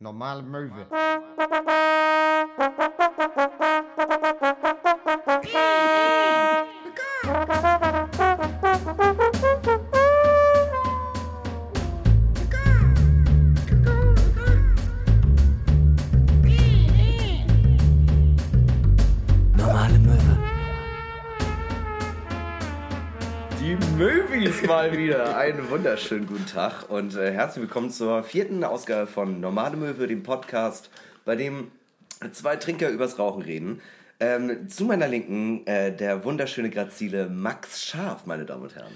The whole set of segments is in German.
Normale Möwe. Mal wieder. Einen wunderschönen guten Tag und äh, herzlich willkommen zur vierten Ausgabe von Normale Möwe, dem Podcast, bei dem zwei Trinker übers Rauchen reden. Ähm, zu meiner Linken äh, der wunderschöne Grazile Max Scharf, meine Damen und Herren.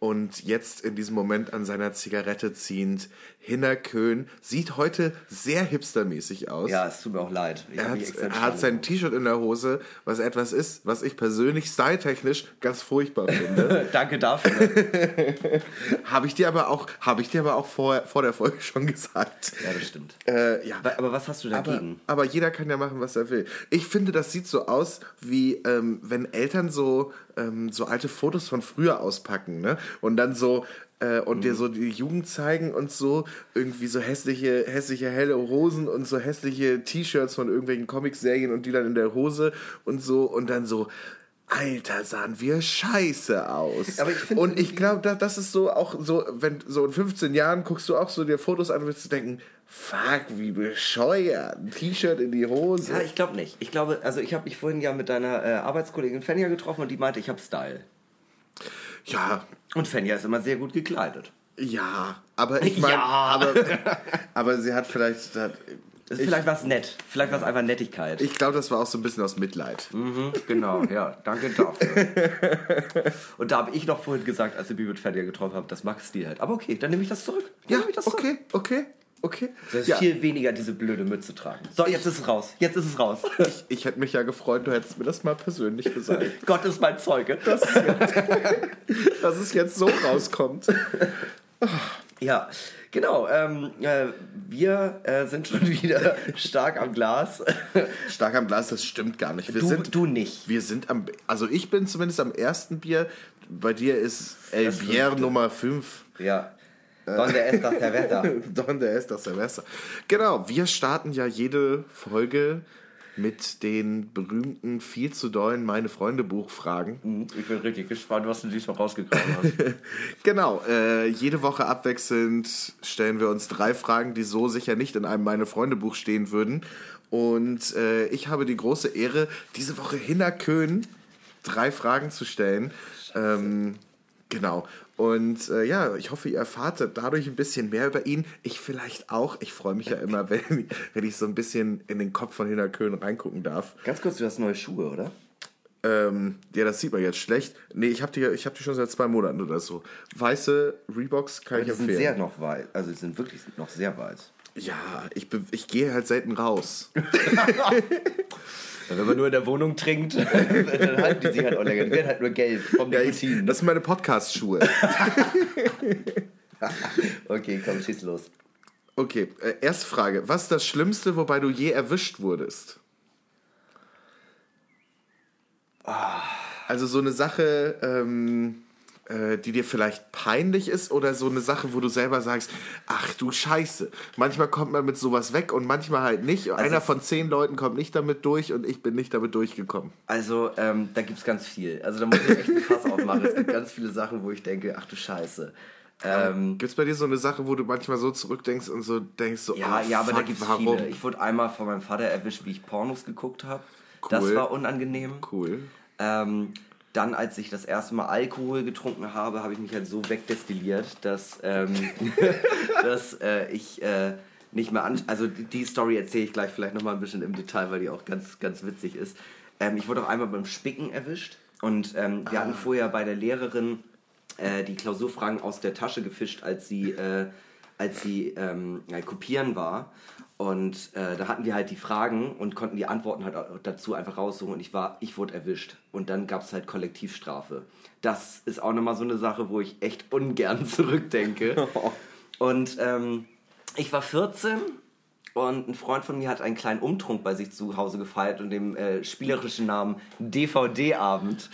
Und jetzt in diesem Moment an seiner Zigarette ziehend. Hinner Köhn sieht heute sehr hipstermäßig aus. Ja, es tut mir auch leid. Ich Er hat, er hat sein T-Shirt in der Hose, was etwas ist, was ich persönlich styletechnisch ganz furchtbar finde. Danke dafür. habe ich dir aber auch, habe ich dir aber auch vor, vor der Folge schon gesagt. ja, das stimmt. Äh, ja. Aber, aber was hast du Aber, dagegen? aber jeder kann ja machen, was er will. Ich finde, das sieht so aus, wie ähm, wenn Eltern so, ähm, so alte Fotos von früher auspacken, ne? Und dann so äh, und Mhm. dir so die Jugend zeigen und so irgendwie so hässliche, hässliche helle Hosen und so hässliche T-Shirts von irgendwelchen Comicserien und die dann in der Hose und so und dann so. Alter, sahen wir scheiße aus. Aber ich und ich glaube, da, das ist so auch so, wenn so in 15 Jahren guckst du auch so dir Fotos an und willst du denken, fuck, wie bescheuert. Ein T-Shirt in die Hose. Ja, ich glaube nicht. Ich glaube, also ich habe mich vorhin ja mit deiner äh, Arbeitskollegin Fenja getroffen und die meinte, ich habe Style. Ja, Und Fenja ist immer sehr gut gekleidet. ja, aber ich meine, Ja. aber, aber sie hat vielleicht, hat, Ist vielleicht was nett. Vielleicht was einfach Nettigkeit. ich glaube, das war auch so ein bisschen aus Mitleid. Mhm, genau, ja. Danke dafür. Und da habe ich noch vorhin gesagt, als ich mich mit Fenja getroffen habe, dass Max Stil hat. Aber okay, dann nehme ich das zurück. Dann Ja, ich das zurück. okay, okay. Das ist Ja, viel weniger, diese blöde Mütze tragen. So, jetzt ist es raus. Jetzt ist es raus. ich, ich hätte mich ja gefreut, du hättest mir das mal persönlich gesagt, Gott ist mein Zeuge. dass es jetzt so rauskommt. Ja, genau. Ähm, äh, wir äh, sind schon wieder stark am Glas. Stark am Glas, das stimmt gar nicht. Wir Du, sind, du nicht. Wir sind am, also ich bin zumindest am ersten Bier. Bei dir ist El Bier. Nummer 5. Ja. Donde está cerveza? Donde ist das Silvester? Genau, wir starten ja jede Folge mit den berühmten, viel zu dollen Meine Freunde Buchfragen. Ich bin richtig gespannt, was du diesmal rausgegraben hast. Genau, äh, jede Woche abwechselnd stellen wir uns drei Fragen, die so sicher nicht in einem Meine Freunde Buch stehen würden. Und äh, ich habe die große Ehre, diese Woche Hinner Köhn drei Fragen zu stellen. Ähm, genau. Und äh, ja, ich hoffe, ihr erfahrt dadurch ein bisschen mehr über ihn. Ich vielleicht auch. Ich freue mich ja immer, wenn, wenn ich so ein bisschen in den Kopf von Hinner reingucken darf. Ganz kurz, du hast neue Schuhe, oder? Ähm, ja, das sieht man jetzt schlecht. Nee, ich habe die, ich hab die schon seit zwei Monaten oder so. Weiße Reeboks kann Die ich sind empfehlen. sehr noch weiß. Also die sind wirklich noch sehr weiß. ja, ich, ich gehe halt selten raus. Wenn man nur in der Wohnung trinkt, dann halten die sich halt auch länger. Die werden halt nur gelb vom Ja, Nikotin. das sind meine Podcast-Schuhe. Okay, komm, schieß los. Okay, äh, erste Frage. Was ist das Schlimmste, wobei du je erwischt wurdest? Also so eine Sache, ähm, äh, die dir vielleicht peinlich ist oder so eine Sache, wo du selber sagst, ach du Scheiße. Manchmal kommt man mit sowas weg und manchmal halt nicht. Einer es- von zehn Leuten kommt nicht damit durch und ich bin nicht damit durchgekommen. Also, ähm, da gibt's ganz viel. Also, da muss ich echt ein Fass aufmachen. Es gibt ganz viele Sachen, wo ich denke, ach du Scheiße. Ähm, Gibt es bei dir so eine Sache, wo du manchmal so zurückdenkst und so denkst, so, ja, oh, ja, aber da fuck, gibt's warum? viele. Ich wurde einmal von meinem Vater erwischt, wie ich Pornos geguckt habe. Das Cool. war unangenehm. Cool. Ähm, dann, als ich das erste Mal Alkohol getrunken habe, habe ich mich halt so wegdestilliert, dass, ähm, dass äh, ich äh, nicht mehr an. Also die, Story erzähle ich gleich vielleicht nochmal ein bisschen im Detail, weil die auch ganz, ganz witzig ist. Ähm, ich wurde auch einmal beim Spicken erwischt und ähm, wir hatten vorher bei der Lehrerin äh, die Klausurfragen aus der Tasche gefischt, als sie, äh, als sie ähm, ja, kopieren war. Und äh, da hatten wir halt die Fragen und konnten die Antworten halt auch dazu einfach raussuchen. Und ich war, ich wurde erwischt. Und dann gab es halt Kollektivstrafe. Das ist auch nochmal so eine Sache, wo ich echt ungern zurückdenke. Und ähm, ich war 14 und ein Freund von mir hat einen kleinen Umtrunk bei sich zu Hause gefeiert und dem äh, spielerischen Namen DVD-Abend.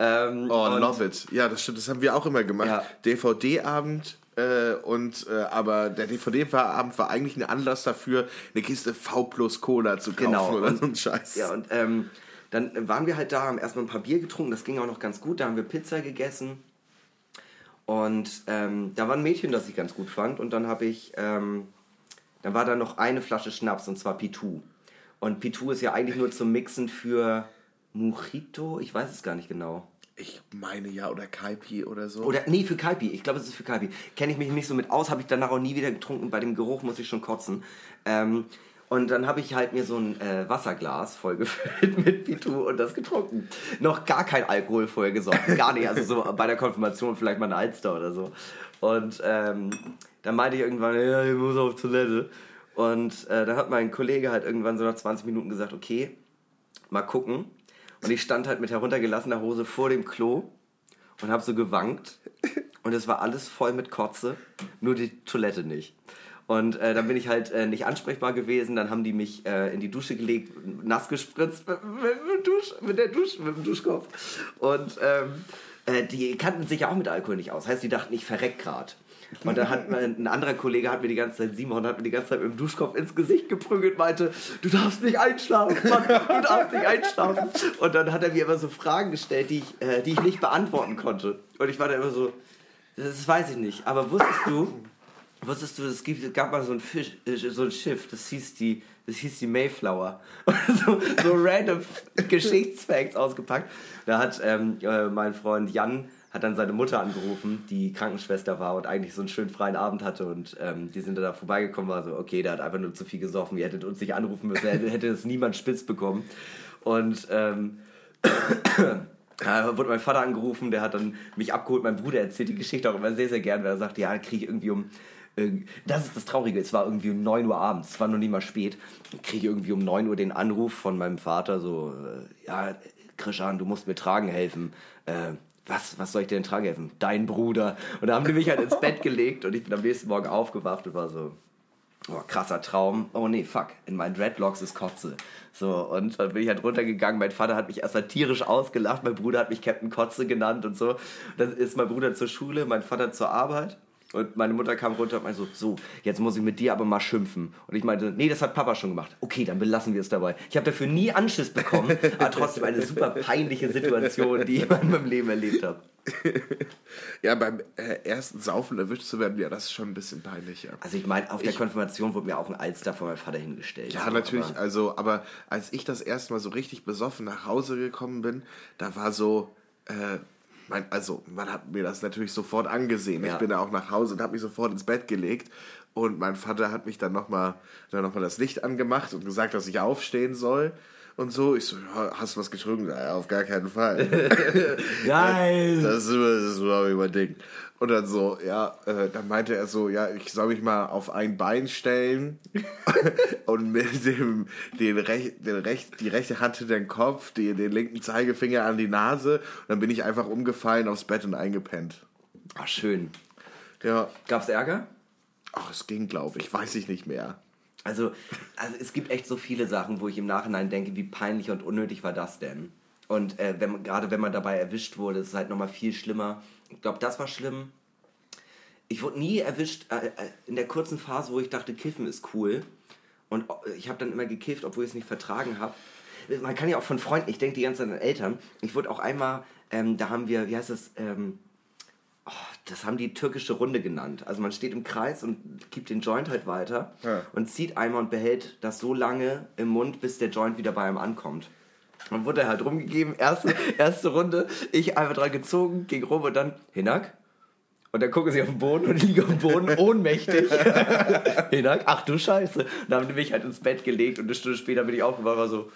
Ähm, Oh, love it. Ja, das stimmt. Das haben wir auch immer gemacht. Ja. DVD-Abend, Äh, und, äh, aber der DVD-Abend war eigentlich ein Anlass dafür, eine Kiste V plus Cola zu kaufen Genau. oder Und- so ein Scheiß. Ja, und ähm, dann waren wir halt da, haben erstmal ein paar Bier getrunken, das ging auch noch ganz gut. Da haben wir Pizza gegessen. Und ähm, da war ein Mädchen, das ich ganz gut fand. Und dann habe ich, ähm, dann war da noch eine Flasche Schnaps und zwar Pitou. Und Pitou ist ja eigentlich nur zum Mixen für Mojito, ich weiß es gar nicht genau. Ich meine ja, oder Kaipi oder so. Oder, nee, für Kaipi. Ich glaube, es ist für Kaipi. Kenne ich mich nicht so mit aus, habe ich danach auch nie wieder getrunken. Bei dem Geruch muss ich schon kotzen. Ähm, und dann habe ich halt mir so ein äh, Wasserglas vollgefüllt mit Pitu und das getrunken. Noch gar kein Alkohol vorher gesoffen. Gar nicht. Also so bei der Konfirmation vielleicht mal eine Alster oder so. Und ähm, dann meinte ich irgendwann, ja, ich muss auf Toilette. Und äh, dann hat mein Kollege halt irgendwann so nach 20 Minuten gesagt, okay, mal gucken. Und ich stand halt mit heruntergelassener Hose vor dem Klo und habe so gewankt. Und es war alles voll mit Kotze, nur die Toilette nicht. Und äh, dann bin ich halt äh, nicht ansprechbar gewesen. Dann haben die mich äh, in die Dusche gelegt, nass gespritzt mit, mit, Dusch, mit der Dusche, mit dem Duschkopf. Und ähm, äh, die kannten sich ja auch mit Alkohol nicht aus. Heißt, die dachten, ich verreck grad. Und dann hat ein anderer Kollege hat mir die ganze Zeit, Simon, hat mir die ganze Zeit mit dem Duschkopf ins Gesicht geprügelt, meinte, du darfst nicht einschlafen, Mann, du darfst nicht einschlafen. Und dann hat er mir immer so Fragen gestellt, die ich, äh, die ich nicht beantworten konnte. Und ich war da immer so, das weiß ich nicht. Aber wusstest du, wusstest du, es, gab mal so ein, Fisch, äh, so ein Schiff, das hieß die, das hieß die Mayflower. So, so random Geschichtsfacts ausgepackt. Da hat ähm, äh, mein Freund Jan hat dann seine Mutter angerufen, die Krankenschwester war und eigentlich so einen schönen freien Abend hatte und ähm, die sind da vorbeigekommen, war so, okay, der hat einfach nur zu viel gesoffen, ihr hättet uns nicht anrufen müssen, hätte, hätte es niemand spitz bekommen. Und ähm, da wurde mein Vater angerufen, der hat dann mich abgeholt. Mein Bruder erzählt die Geschichte auch immer sehr, sehr gern, weil er sagt, ja, kriege ich irgendwie um. irg- Das ist das Traurige, es war irgendwie um 9 Uhr abends, es war noch nicht mal spät. Kriege ich irgendwie um 9 Uhr den Anruf von meinem Vater, so, äh, ja, Krishan, du musst mir tragen helfen. Äh, was, was soll ich dir denn tragen helfen? Dein Bruder. Und da haben die mich halt ins Bett gelegt und ich bin am nächsten Morgen aufgewacht und war so, Oh, krasser Traum. Oh nee, fuck. In meinen Dreadlocks ist Kotze. So, und dann bin ich halt runtergegangen. Mein Vater hat mich erstmal tierisch ausgelacht. Mein Bruder hat mich Captain Kotze genannt und so. Dann ist mein Bruder zur Schule, mein Vater zur Arbeit. Und meine Mutter kam runter und meinte so, so, jetzt muss ich mit dir aber mal schimpfen. Und ich meinte, nee, das hat Papa schon gemacht. Okay, dann belassen wir es dabei. Ich habe dafür nie Anschiss bekommen, aber trotzdem eine super peinliche Situation, die ich in meinem Leben erlebt habe. Ja, beim äh, ersten Saufen erwischt zu werden, ja, das ist schon ein bisschen peinlich, ja. Also ich meine, auf der Konfirmation wurde mir auch ein Alster von meinem Vater hingestellt. Ja, So, natürlich, aber- also, aber als ich das erste Mal so richtig besoffen nach Hause gekommen bin, da war so, äh, mein, also man hat mir das natürlich sofort angesehen. Ja. Ich bin da auch nach Hause und habe mich sofort ins Bett gelegt und mein Vater hat mich dann nochmal noch mal das Licht angemacht und gesagt, dass ich aufstehen soll. Und so, ich so, ja, hast du was getrunken? Ja, auf gar keinen Fall. Nein! Das ist, das ist überhaupt nicht mein Ding. Und dann so, ja, äh, dann meinte er so, ja, ich soll mich mal auf ein Bein stellen und mit dem, den rech, den rech, die rechte Hand hinter den Kopf, die, den linken Zeigefinger an die Nase. Und dann bin ich einfach umgefallen aufs Bett und eingepennt. Ach, schön. Ja, Gab's Ärger? ach, es ging, glaube ich, weiß ich nicht mehr. Also, also es gibt echt so viele Sachen, wo ich im Nachhinein denke, wie peinlich und unnötig war das denn? Und äh, wenn gerade wenn man dabei erwischt wurde, ist es halt nochmal viel schlimmer. Ich glaube, das war schlimm. Ich wurde nie erwischt äh, äh, in der kurzen Phase, wo ich dachte, Kiffen ist cool. Und äh, ich habe dann immer gekifft, obwohl ich es nicht vertragen habe. Man kann ja auch von Freunden, ich denke die ganze Zeit an Eltern. Ich wurde auch einmal, ähm, da haben wir, wie heißt das, ähm, oh, das haben die türkische Runde genannt. Also man steht im Kreis und gibt den Joint halt weiter Ja. und zieht einmal und behält das so lange im Mund, bis der Joint wieder bei einem ankommt. Dann wurde er halt rumgegeben, erste, erste Runde, ich einfach dran gezogen, ging rum und dann, Hinak? Und dann gucken sie auf den Boden und ich liege auf dem Boden ohnmächtig. Hinak, ach du Scheiße. Und dann haben die mich halt ins Bett gelegt und eine Stunde später bin ich aufgewacht und war so,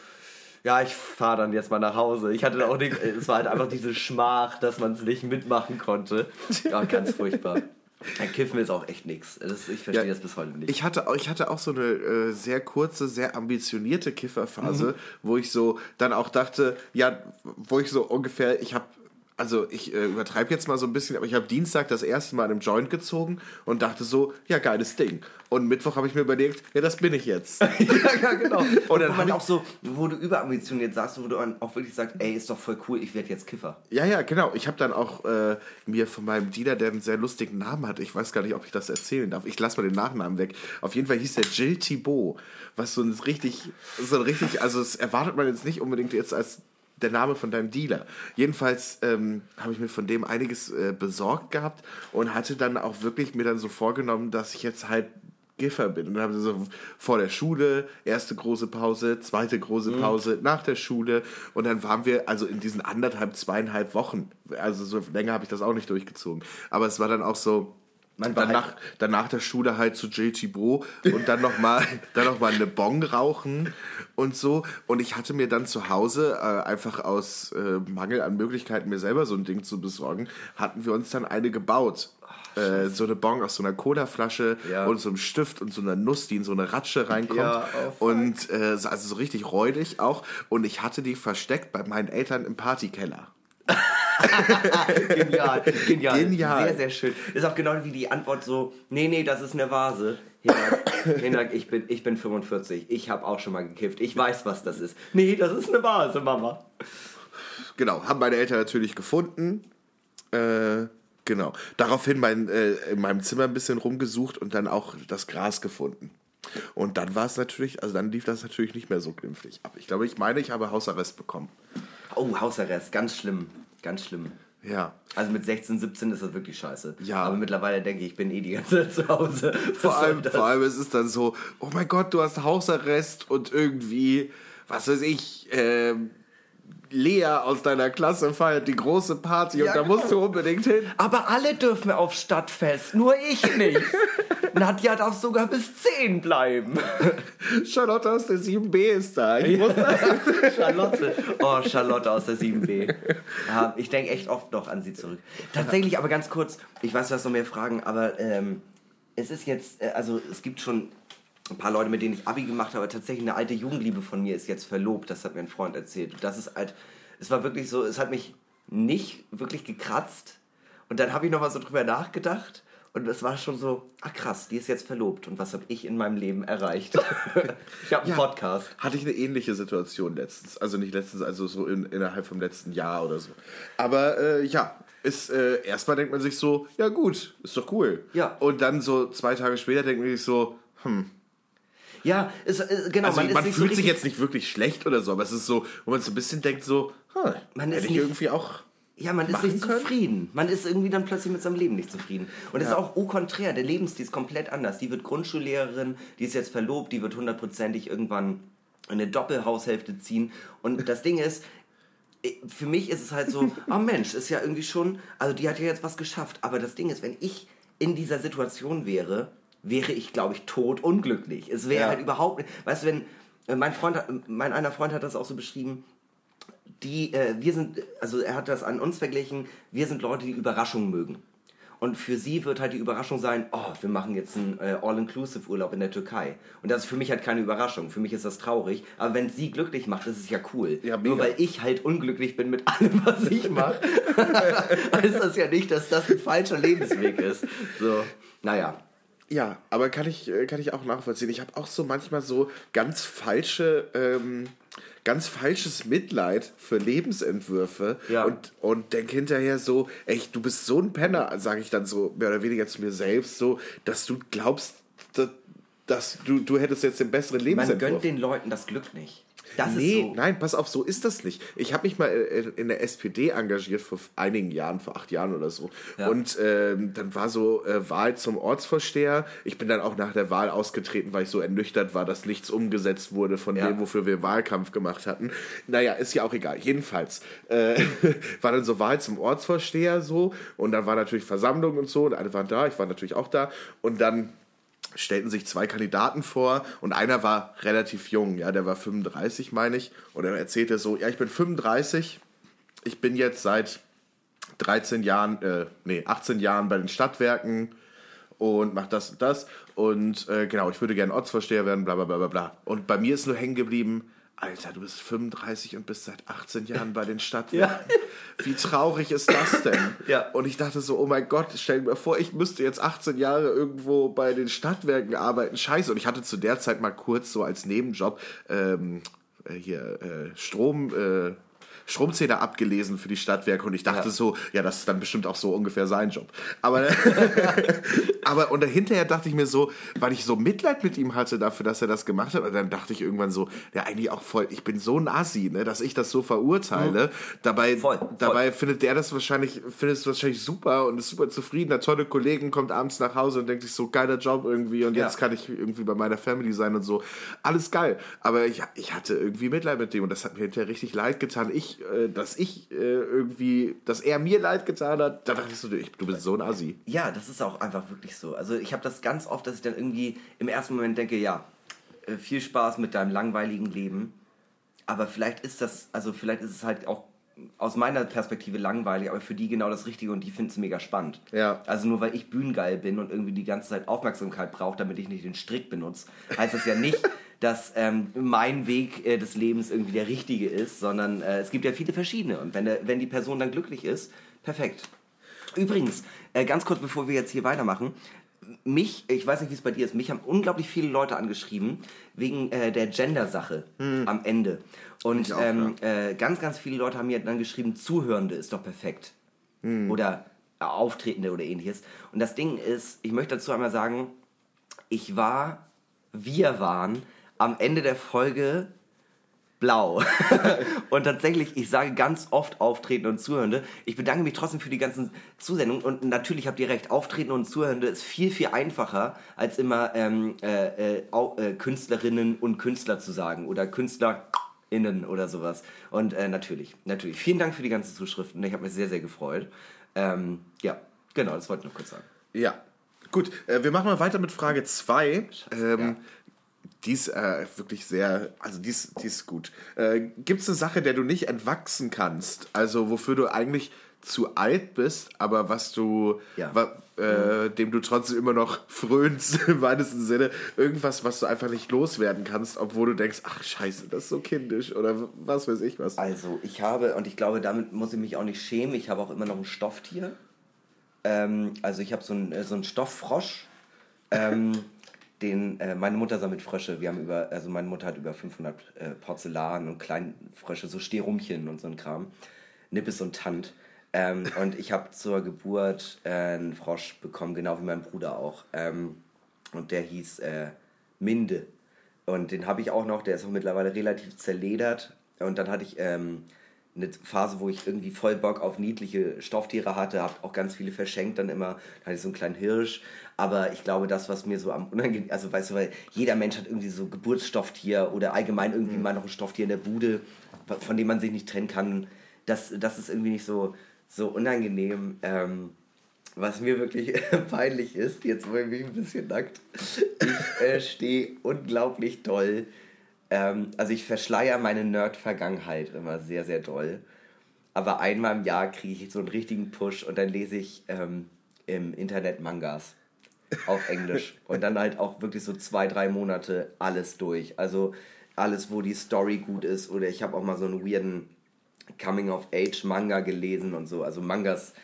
ja, ich fahre dann jetzt mal nach Hause. Ich hatte da auch nicht, es war halt einfach diese Schmach, dass man es nicht mitmachen konnte. Ja, ganz furchtbar. Ein Kiffen ist auch echt nichts. Ich verstehe Ja, das bis heute nicht. Ich hatte, auch- ich hatte auch so eine äh, sehr kurze, sehr ambitionierte Kifferphase, wo ich so dann auch dachte, ja, wo ich so ungefähr, ich habe also ich äh, übertreibe jetzt mal so ein bisschen, aber ich habe Dienstag das erste Mal an einem Joint gezogen und dachte so, ja, geiles Ding. Und Mittwoch habe ich mir überlegt, ja, das bin ich jetzt. ja, ja, genau. Und, dann wo man auch so, wo du überambitioniert sagst, wo du auch wirklich sagst, ey, ist doch voll cool, ich werde jetzt Kiffer. Ja, ja, genau. Ich habe dann auch äh, mir von meinem Dealer, der einen sehr lustigen Namen hat, ich weiß gar nicht, ob ich das erzählen darf. Ich lasse mal den Nachnamen weg. Auf jeden Fall hieß der Jill Thibault, was so ein richtig, so ein richtig, also das erwartet man jetzt nicht unbedingt jetzt als der Name von deinem Dealer. Jedenfalls ähm, habe ich mir von dem einiges äh, besorgt gehabt und hatte dann auch wirklich mir dann so vorgenommen, dass ich jetzt halt Giffer bin. Und dann haben sie so vor der Schule, erste große Pause, zweite große Pause, nach der Schule. Und dann waren wir also in diesen anderthalb, zweieinhalb Wochen. Also so länger habe ich das auch nicht durchgezogen. Aber es war dann auch so, Man war danach, danach der Schule halt zu JT Bro und dann nochmal dann noch mal eine Bong rauchen und so. Und ich hatte mir dann zu Hause, äh, einfach aus äh, Mangel an Möglichkeiten, mir selber so ein Ding zu besorgen, hatten wir uns dann eine gebaut. Äh, so eine Bong aus so einer Colaflasche Ja. und so einem Stift und so einer Nuss, die in so eine Ratsche reinkommt. Ja, oh, und äh, so- also so richtig räudig auch. Und ich hatte die versteckt bei meinen Eltern im Partykeller. Genial, genial. Genial. Sehr, sehr schön. Ist auch genau wie die Antwort so, nee, nee, das ist eine Vase. Hinak, Hinak ich, bin, ich bin 45. Ich habe auch schon mal gekifft. Ich weiß, was das ist. Nee, das ist eine Vase, Mama. Genau, haben meine Eltern natürlich gefunden. Äh, genau. Daraufhin mein, äh, in meinem Zimmer ein bisschen rumgesucht und dann auch das Gras gefunden. Und dann war es natürlich, also dann lief das natürlich nicht mehr so glimpflich ab. Ich glaube, ich meine, ich habe Hausarrest bekommen. Oh, Hausarrest, ganz schlimm. Ganz schlimm. Ja. Also mit 16, 17 ist das wirklich scheiße. Ja. Aber mittlerweile denke ich, ich bin eh die ganze Zeit zu Hause. Vor Was allem, vor allem, es ist dann so, oh mein Gott, du hast Hausarrest und irgendwie, was weiß ich, ähm, Lea aus deiner Klasse feiert die große Party und Ja, da genau. musst du unbedingt hin. Aber alle dürfen auf Stadtfest, nur ich nicht. Nadja darf sogar bis 10 bleiben. Charlotte aus der 7b ist da. Ich muss Charlotte. Oh, Charlotte aus der 7b. Ja, ich denke echt oft noch an sie zurück. Tatsächlich, aber ganz kurz, ich weiß, du hast noch mehr Fragen, aber ähm, es ist jetzt, äh, also es gibt schon ein paar Leute, mit denen ich Abi gemacht habe, aber tatsächlich eine alte Jugendliebe von mir ist jetzt verlobt, das hat mir ein Freund erzählt. Und das ist halt, es war wirklich so, es hat mich nicht wirklich gekratzt. Und dann habe ich noch mal so drüber nachgedacht. Und es war schon so, ah krass, die ist jetzt verlobt. Und was habe ich in meinem Leben erreicht? ich habe einen Ja. Podcast. Hatte ich eine ähnliche Situation letztens. Also nicht letztens, also so in, innerhalb vom letzten Jahr oder so. Aber äh, ja, ist, äh, erstmal denkt man sich so, ja gut, ist doch cool. Ja. Und dann so zwei Tage später denkt man sich so, hm. Ja, es, äh, genau. Also man, ist nicht so fühlt sich jetzt nicht wirklich schlecht oder so, aber es ist so, wo man so ein bisschen denkt so, hm, Man ist nicht- irgendwie auch... Ja, man ist nicht können. zufrieden. Man ist irgendwie dann plötzlich mit seinem Leben nicht zufrieden. Und es Ja. ist auch au contraire, der Lebensstil ist komplett anders. Die wird Grundschullehrerin, die ist jetzt verlobt, die wird hundertprozentig irgendwann eine Doppelhaushälfte ziehen. Und das Ding ist, eh, für mich ist es halt so, oh Mensch, ist ja irgendwie schon, also die hat ja jetzt was geschafft. Aber das Ding ist, wenn ich in dieser Situation wäre, wäre ich, glaube ich, tot unglücklich. Es wäre Ja. halt überhaupt nicht, weißt du, wenn, äh, mein Freund, mein einer Freund hat das auch so beschrieben, die, äh, wir sind, also er hat das an uns verglichen, wir sind Leute, die Überraschungen mögen. Und für sie wird halt die Überraschung sein, oh, wir machen jetzt einen äh, All-Inclusive-Urlaub in der Türkei. Und das ist für mich halt keine Überraschung. Für mich ist das traurig. Aber wenn sie glücklich macht, ist es ja cool. Ja, Nur weil ich halt unglücklich bin mit allem, was ich mache, heißt das ja nicht, dass das ein falscher Lebensweg ist. So, naja. Ja, aber kann ich, äh, kann ich auch nachvollziehen. Ich habe auch so manchmal so ganz falsche, ähm, ganz falsches Mitleid für Lebensentwürfe Ja. und, und denke hinterher so, echt, du bist so ein Penner, sage ich dann so mehr oder weniger zu mir selbst, so, dass du glaubst, dass, dass du, du hättest jetzt den besseren Man Lebensentwurf. gönnt den Leuten das Glück nicht. Das nee, ist so. nein, pass auf, so ist das nicht. Ich habe mich mal äh, in der SPD engagiert vor einigen Jahren, vor acht Jahren oder so. Ja. Und ähm, dann war so äh, Wahl zum Ortsvorsteher. Ich bin dann auch nach der Wahl ausgetreten, weil ich so ernüchtert war, dass nichts umgesetzt wurde von Ja. dem, wofür wir Wahlkampf gemacht hatten. Naja, ist ja auch egal. Jedenfalls äh, war dann so Wahl zum Ortsvorsteher so. Und dann war natürlich Versammlung und so. Und alle waren da, ich war natürlich auch da. Und dann stellten sich zwei Kandidaten vor und einer war relativ jung, ja, der war 35, meine ich, und er erzählte so, ja, ich bin 35, ich bin jetzt seit 13 Jahren, äh, nee, 18 Jahren bei den Stadtwerken und mach das und das und äh, genau, ich würde gerne Ortsvorsteher werden, bla bla bla bla. Und bei mir ist nur hängen geblieben, Alter, du bist 35 und bist seit 18 Jahren bei den Stadtwerken. Wie traurig ist das denn? Ja. Und ich dachte so, oh mein Gott, stell dir mal vor, ich müsste jetzt 18 Jahre irgendwo bei den Stadtwerken arbeiten. Scheiße. Und ich hatte zu der Zeit mal kurz so als Nebenjob ähm, äh, hier äh, Strom. Äh, Stromzähler abgelesen für die Stadtwerke und ich dachte Ja. so, ja, das ist dann bestimmt auch so ungefähr sein Job. Aber, aber und hinterher dachte ich mir so, weil ich so Mitleid mit ihm hatte dafür, dass er das gemacht hat, und dann dachte ich irgendwann so, ja, eigentlich auch voll, ich bin so ein Assi, ne, dass ich das so verurteile. Dabei, Voll, voll. dabei findet der das wahrscheinlich, findet es wahrscheinlich super und ist super zufrieden, hat tolle Kollegen, kommt abends nach Hause und denkt sich so, geiler Job irgendwie und Ja. jetzt kann ich irgendwie bei meiner Family sein und so. Alles geil. Aber ich, ich hatte irgendwie Mitleid mit dem und das hat mir hinterher richtig leid getan. Ich, äh, dass ich äh, irgendwie, dass er mir leid getan hat, da dachte ich so, du bist so ein Assi. Ja, das ist auch einfach wirklich so. Also ich habe das ganz oft, dass ich dann irgendwie im ersten Moment denke, ja, äh, viel Spaß mit deinem langweiligen Leben. Aber vielleicht ist das, also vielleicht ist es halt auch aus meiner Perspektive langweilig, aber für die genau das Richtige und die finden es mega spannend. Ja. Also nur weil ich bühnengeil bin und irgendwie die ganze Zeit Aufmerksamkeit brauche, damit ich nicht den Strick benutze, heißt das ja nicht, dass ähm, mein Weg äh, des Lebens irgendwie der richtige ist, sondern äh, es gibt ja viele verschiedene. Und wenn, der, wenn die Person dann glücklich ist, perfekt. Übrigens, äh, ganz kurz bevor wir jetzt hier weitermachen, mich, ich weiß nicht, wie es bei dir ist, mich haben unglaublich viele Leute angeschrieben wegen äh, der Gender-Sache am Ende. Und auch, ähm, äh, ganz, ganz viele Leute haben mir dann geschrieben, Zuhörende ist doch perfekt. Oder äh, Auftretende oder ähnliches. Und das Ding ist, ich möchte dazu einmal sagen, ich war, wir waren am Ende der Folge blau. und tatsächlich, ich sage ganz oft Auftreten und Zuhörende. Ich bedanke mich trotzdem für die ganzen Zusendungen und natürlich habt ihr recht, Auftreten und Zuhörende ist viel, viel einfacher, als immer ähm, äh, äh, äh, Künstlerinnen und Künstler zu sagen oder KünstlerInnen oder sowas. Und äh, natürlich, natürlich. Vielen Dank für die ganzen Zuschriften. Ich habe mich sehr, sehr gefreut. Ähm, ja, genau, das wollte ich noch kurz sagen. Ja. Gut, äh, wir machen mal weiter mit Frage 2. Ähm, Die ist äh, wirklich sehr, also die ist, die ist gut. Äh, Gibt es eine Sache, der du nicht entwachsen kannst? Also wofür du eigentlich zu alt bist, aber was du, Ja. wa, äh, dem du trotzdem immer noch frönst, im weitesten Sinne, irgendwas, was du einfach nicht loswerden kannst, obwohl du denkst, ach scheiße, das ist so kindisch oder was weiß ich was. Also, ich habe, und ich glaube, damit muss ich mich auch nicht schämen, ich habe auch immer noch ein Stofftier. Ähm, also, ich habe so einen so einen Stofffrosch. Ähm, den, äh, meine Mutter sammelt Frösche. Wir haben über, also meine Mutter hat über 500 äh, Porzellan und Kleinfrösche, so Sterumchen und so ein Kram. Nippes und Tant. Ähm, und ich habe zur Geburt äh, einen Frosch bekommen, genau wie mein Bruder auch. Ähm, und der hieß äh, Minde. Und den habe ich auch noch, der ist auch mittlerweile relativ zerledert. Und dann hatte ich ähm, eine Phase, wo ich irgendwie voll Bock auf niedliche Stofftiere hatte, habe auch ganz viele verschenkt dann immer. Dann hatte ich so einen kleinen Hirsch. Aber ich glaube, das, was mir so am unangenehm, also weißt du, weil jeder Mensch hat irgendwie so Geburtsstofftier oder allgemein irgendwie mal noch ein Stofftier in der Bude, von dem man sich nicht trennen kann. Das, das ist irgendwie nicht so, so unangenehm. Ähm, was mir wirklich peinlich ist, jetzt bin ich ein bisschen nackt, ich äh, stehe unglaublich doll. Ähm, also ich verschleier meine Nerd-Vergangenheit immer sehr, sehr doll. Aber einmal im Jahr kriege ich so einen richtigen Push und dann lese ich ähm, im Internet Mangas auf Englisch. und dann halt auch wirklich so zwei, drei Monate alles durch. Also alles, wo die Story gut ist. Oder ich habe auch mal so einen weirden Coming-of-Age-Manga gelesen und so. Also Mangas,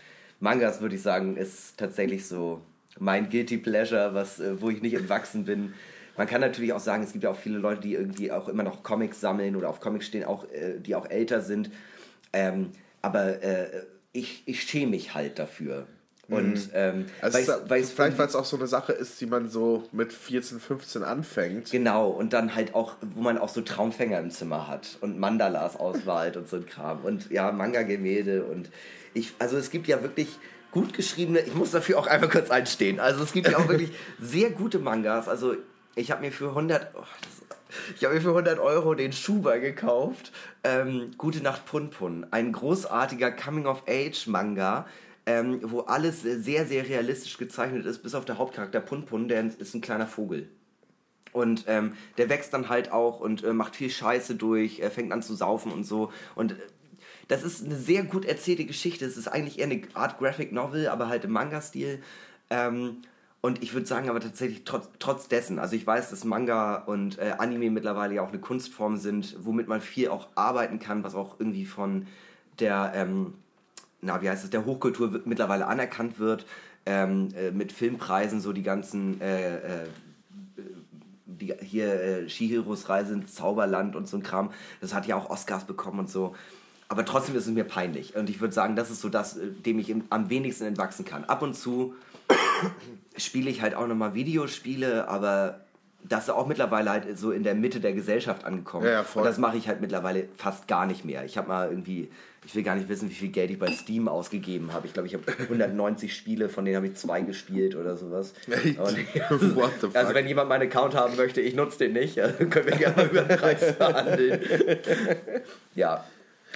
Mangas würde ich sagen, ist tatsächlich so mein Guilty Pleasure, was, äh, wo ich nicht entwachsen bin. Man kann natürlich auch sagen, es gibt ja auch viele Leute, die irgendwie auch immer noch Comics sammeln oder auf Comics stehen, auch, äh, die auch älter sind. Ähm, aber äh, ich, ich schäme mich halt dafür. Und ähm, Also weil es ich's- ist, weil ich's vielleicht, weil es auch so eine Sache ist, die man so mit 14, 15 anfängt. Genau, und dann halt auch, wo man auch so Traumfänger im Zimmer hat und Mandalas auswahlt und so ein Kram. Und ja, Manga-Gemälde und ich, also es gibt ja wirklich gut geschriebene, ich muss dafür auch einmal kurz einstehen. Also es gibt ja auch wirklich sehr gute Mangas. Also ich habe mir für 100, oh, ich habe mir für 100 Euro den Schuber gekauft. Ähm, Gute Nacht Punpun, ein großartiger Coming-of-Age-Manga. Ähm, wo alles sehr, sehr realistisch gezeichnet ist, bis auf der Hauptcharakter Punpun, der ist ein kleiner Vogel. Und ähm, der wächst dann halt auch und äh, macht viel Scheiße durch, er fängt an zu saufen und so. Und äh, das ist eine sehr gut erzählte Geschichte. Es ist eigentlich eher eine Art Graphic Novel, aber halt im Manga-Stil. Ähm, Und ich würde sagen, aber tatsächlich trotz, trotz dessen, also ich weiß, dass Manga und äh, Anime mittlerweile ja auch eine Kunstform sind, womit man viel auch arbeiten kann, was auch irgendwie von der, ähm, na, wie heißt es, der Hochkultur mittlerweile anerkannt wird, ähm, äh, mit Filmpreisen, so die ganzen, äh, äh, die, hier äh, Shihiros Reise ins Zauberland und so ein Kram, das hat ja auch Oscars bekommen und so. Aber trotzdem ist es mir peinlich. Und ich würde sagen, das ist so das, äh, dem ich im, am wenigsten entwachsen kann. Ab und zu spiele ich halt auch nochmal Videospiele, aber das ist auch mittlerweile halt so in der Mitte der Gesellschaft angekommen. Ja, ja, voll. Und das mache ich halt mittlerweile fast gar nicht mehr. Ich habe mal irgendwie, ich will gar nicht wissen, wie viel Geld ich bei Steam ausgegeben habe. Ich glaube, ich habe 190 Spiele, von denen habe ich zwei gespielt oder sowas. Echt? Und, What the fuck? Also wenn jemand meinen Account haben möchte, ich nutze den nicht, also können wir gerne mal über den Preis verhandeln. ja,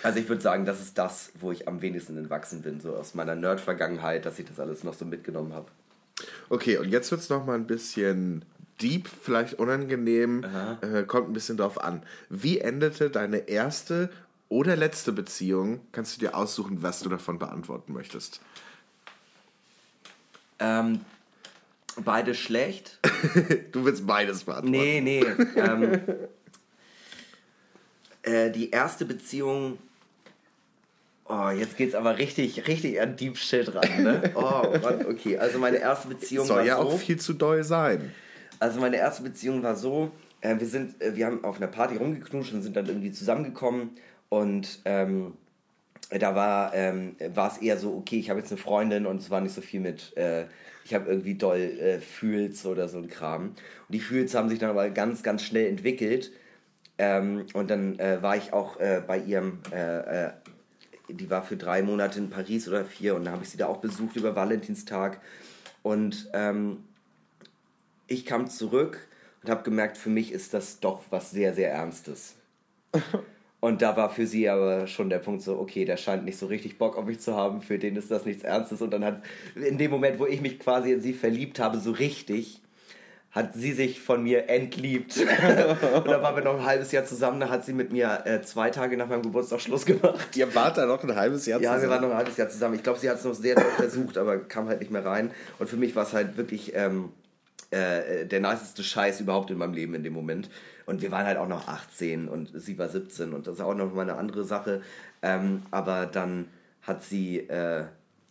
also ich würde sagen, das ist das, wo ich am wenigsten entwachsen bin, so aus meiner Nerd-Vergangenheit, dass ich das alles noch so mitgenommen habe. Okay, und jetzt wird es nochmal ein bisschen deep, vielleicht unangenehm, äh, kommt ein bisschen drauf an. Wie endete deine erste oder letzte Beziehung? Kannst du dir aussuchen, was du davon beantworten möchtest? Ähm, beide schlecht. Du willst beides beantworten. Nee, nee. ähm, äh, die erste Beziehung. Oh, jetzt geht's aber richtig, richtig an Deep Shit ran, ne? Oh, Mann, okay. Also meine erste Beziehung Soll war ja so. auch viel zu doll sein. Also meine erste Beziehung war so, äh, wir sind, äh, wir haben auf einer Party rumgeknutscht und sind dann irgendwie zusammengekommen und ähm, da war ähm, war es eher so, okay, ich habe jetzt eine Freundin und es war nicht so viel mit, äh, ich habe irgendwie doll äh, Fühls oder so ein Kram. Und die Fühls haben sich dann aber ganz, ganz schnell entwickelt. Ähm, und dann äh, war ich auch äh, bei ihrem, äh, die war für drei Monate in Paris oder vier und dann habe ich sie da auch besucht über Valentinstag. Und ähm, ich kam zurück und habe gemerkt, für mich ist das doch was sehr, sehr Ernstes. Und da war für sie aber schon der Punkt so, okay, der scheint nicht so richtig Bock auf mich zu haben, für den ist das nichts Ernstes. Und dann hat, in dem Moment, wo ich mich quasi in sie verliebt habe, so richtig, hat sie sich von mir entliebt. und da waren wir noch ein halbes Jahr zusammen, da hat sie mit mir äh, zwei Tage nach meinem Geburtstag Schluss gemacht. Ihr wart da noch ein halbes Jahr Ja, wir zusammen. waren noch ein halbes Jahr zusammen. Ich glaube, sie hat es noch sehr doll versucht, aber kam halt nicht mehr rein. Und für mich war es halt wirklich ähm, äh, der niceste Scheiß überhaupt in meinem Leben in dem Moment. Und wir waren halt auch noch 18 und sie war 17 und das ist auch noch mal eine andere Sache. Ähm, aber dann hat sie äh,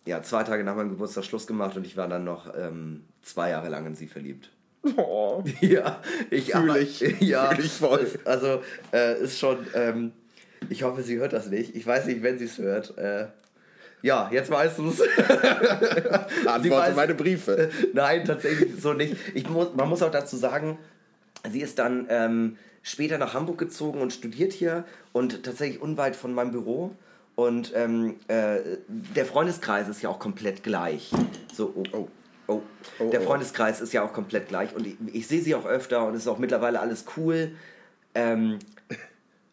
ja, zwei Tage nach meinem Geburtstag Schluss gemacht und ich war dann noch ähm, zwei Jahre lang in sie verliebt. Oh. Ja, ich Fühl aber- ich. Ja, Fühl ich voll. Also, äh, ist schon. Ähm, ich hoffe, sie hört das nicht. Ich weiß nicht, wenn sie es hört. Äh, ja, jetzt weißt du es. Antworte weiß- meine Briefe. Nein, tatsächlich so nicht. Ich muss, man muss auch dazu sagen, sie ist dann ähm, später nach Hamburg gezogen und studiert hier und tatsächlich unweit von meinem Büro. Und ähm, äh, der Freundeskreis ist ja auch komplett gleich. So, oh, oh. Oh. Oh, Der oh. Freundeskreis ist ja auch komplett gleich und ich, ich sehe sie auch öfter und es ist auch mittlerweile alles cool. Ähm,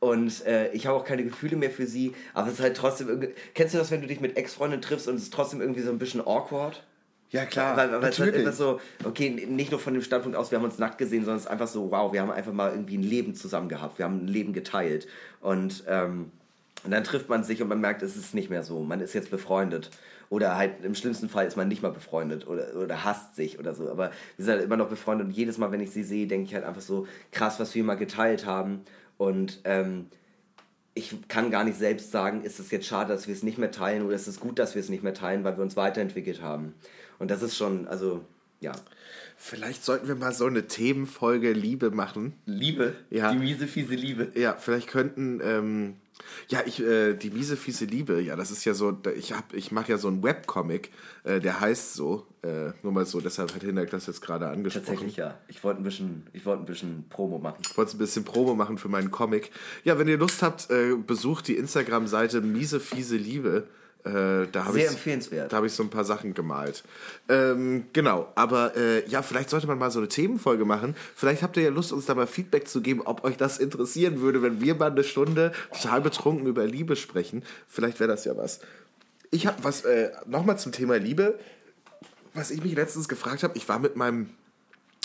und äh, ich habe auch keine Gefühle mehr für sie, aber es ist halt trotzdem irgendwie. Kennst du das, wenn du dich mit Ex-Freunden triffst und es ist trotzdem irgendwie so ein bisschen awkward? Ja, klar. Weil, weil es halt natürlich. etwas so, okay, nicht nur von dem Standpunkt aus, wir haben uns nackt gesehen, sondern es ist einfach so, wow, wir haben einfach mal irgendwie ein Leben zusammen gehabt, wir haben ein Leben geteilt. Und, ähm, und dann trifft man sich und man merkt, es ist nicht mehr so, man ist jetzt befreundet. Oder halt im schlimmsten Fall ist man nicht mal befreundet oder, oder hasst sich oder so. Aber wir sind halt immer noch befreundet und jedes Mal, wenn ich sie sehe, denke ich halt einfach so, krass, was wir mal geteilt haben. Und ähm, ich kann gar nicht selbst sagen, ist es jetzt schade, dass wir es nicht mehr teilen oder ist es gut, dass wir es nicht mehr teilen, weil wir uns weiterentwickelt haben. Und das ist schon, also, ja. Vielleicht sollten wir mal so eine Themenfolge Liebe machen. Liebe, Ja. die miese, fiese Liebe. Ja, vielleicht könnten, ähm, ja, ich, äh, die miese, fiese Liebe, ja, das ist ja so, ich hab, ich mache ja so einen Webcomic, äh, der heißt so, äh, nur mal so, deshalb hat Hinak das jetzt gerade angesprochen. Tatsächlich, ja. Ich wollte ein bisschen, ich wollte ein bisschen Promo machen. Ich wollte ein bisschen Promo machen für meinen Comic. Ja, wenn ihr Lust habt, äh, besucht die Instagram-Seite Miese Fiese Liebe. Äh, da Sehr empfehlenswert. Da habe ich so ein paar Sachen gemalt. Ähm, genau, aber äh, ja, vielleicht sollte man mal so eine Themenfolge machen. Vielleicht habt ihr ja Lust, uns da mal Feedback zu geben, ob euch das interessieren würde, wenn wir mal eine Stunde total betrunken über Liebe sprechen. Vielleicht wäre das ja was. Ich habe was, äh, nochmal zum Thema Liebe. Was ich mich letztens gefragt habe, ich war mit meinem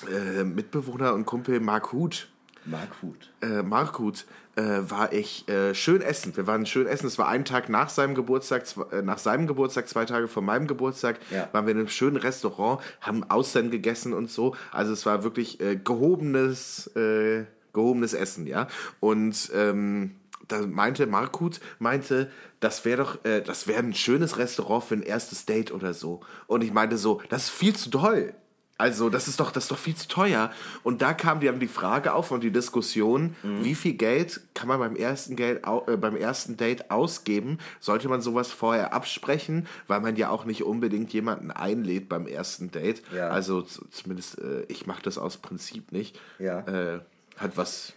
äh, Mitbewohner und Kumpel Mark Huth Markhut. Äh, Markhut äh, war ich äh, schön essen. Wir waren schön essen. Es war ein Tag nach seinem Geburtstag, zwei, äh, nach seinem Geburtstag, zwei Tage vor meinem Geburtstag. Ja. Waren wir in einem schönen Restaurant, haben Austern gegessen und so. Also es war wirklich äh, gehobenes, äh, gehobenes Essen, ja. Und ähm, da meinte Markut, meinte, das wäre doch, äh, das wäre ein schönes Restaurant für ein erstes Date oder so. Und ich meinte so, das ist viel zu toll. Also, das ist doch, das ist doch viel zu teuer. Und da kam dann die Frage auf und die Diskussion, wie viel Geld kann man beim ersten, Geld, äh, beim ersten Date ausgeben? Sollte man sowas vorher absprechen, weil man ja auch nicht unbedingt jemanden einlädt beim ersten Date. Ja. Also zumindest, äh, ich mache das aus Prinzip nicht. Ja. Äh, hat was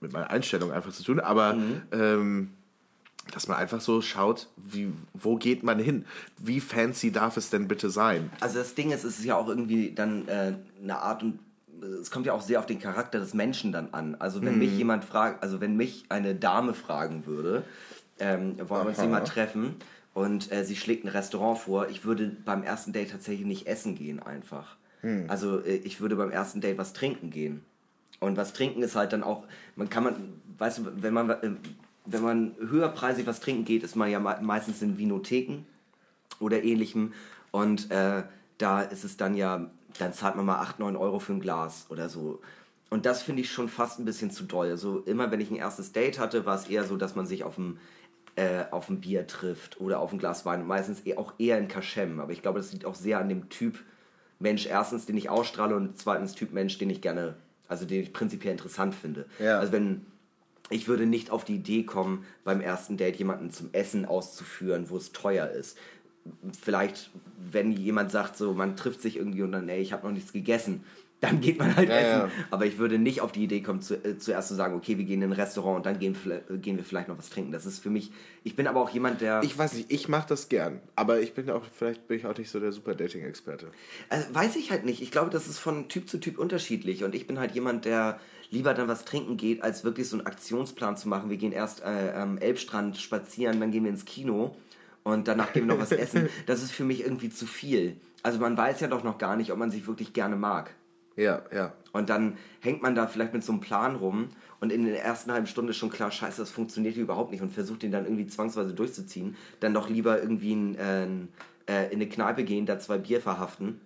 mit meiner Einstellung einfach zu tun. Aber Mhm. ähm, dass man einfach so schaut, wie, wo geht man hin? Wie fancy darf es denn bitte sein? Also das Ding ist, es ist ja auch irgendwie dann äh, eine Art und es kommt ja auch sehr auf den Charakter des Menschen dann an. Also wenn mich jemand fragt, also wenn mich eine Dame fragen würde, ähm, wollen wir uns nicht mal treffen und äh, sie schlägt ein Restaurant vor, ich würde beim ersten Date tatsächlich nicht essen gehen einfach. Also äh, ich würde beim ersten Date was trinken gehen. Und was trinken ist halt dann auch, man kann man, weißt du, wenn man, äh, wenn man höherpreisig was trinken geht, ist man ja me- meistens in Vinotheken oder ähnlichem. Und äh, da ist es dann ja, dann zahlt man mal 8, 9 Euro für ein Glas oder so. Und das finde ich schon fast ein bisschen zu doll. Also immer wenn ich ein erstes Date hatte, war es eher so, dass man sich auf dem äh, auf ein Bier trifft oder auf ein Glas Wein. Und meistens eh- auch eher in Kaschem. Aber ich glaube, das liegt auch sehr an dem Typ Mensch, erstens, den ich ausstrahle und zweitens Typ Mensch, den ich gerne, also den ich prinzipiell interessant finde. Ja. Also wenn ich würde nicht auf die Idee kommen, beim ersten Date jemanden zum Essen auszuführen, wo es teuer ist. Vielleicht, wenn jemand sagt, so man trifft sich irgendwie und dann, ey, ich habe noch nichts gegessen, dann geht man halt Ja, essen. ja. Aber ich würde nicht auf die Idee kommen, zu, äh, zuerst zu sagen, okay, wir gehen in ein Restaurant und dann gehen, gehen wir vielleicht noch was trinken. Das ist für mich, ich bin aber auch jemand, der. Ich weiß nicht, ich mache das gern. Aber ich bin auch, vielleicht bin ich auch nicht so der super Dating-Experte. Äh, weiß ich halt nicht. Ich glaube, das ist von Typ zu Typ unterschiedlich. Und ich bin halt jemand, der lieber dann was trinken geht, als wirklich so einen Aktionsplan zu machen. Wir gehen erst äh, am Elbstrand spazieren, dann gehen wir ins Kino und danach gehen wir noch was essen. Das ist für mich irgendwie zu viel. Also man weiß ja doch noch gar nicht, ob man sich wirklich gerne mag. Ja, ja. Und dann hängt man da vielleicht mit so einem Plan rum und in der ersten halben Stunde ist schon klar, scheiße, das funktioniert hier überhaupt nicht und versucht den dann irgendwie zwangsweise durchzuziehen. Dann doch lieber irgendwie in, äh, äh, in eine Kneipe gehen, da zwei Bier verhaften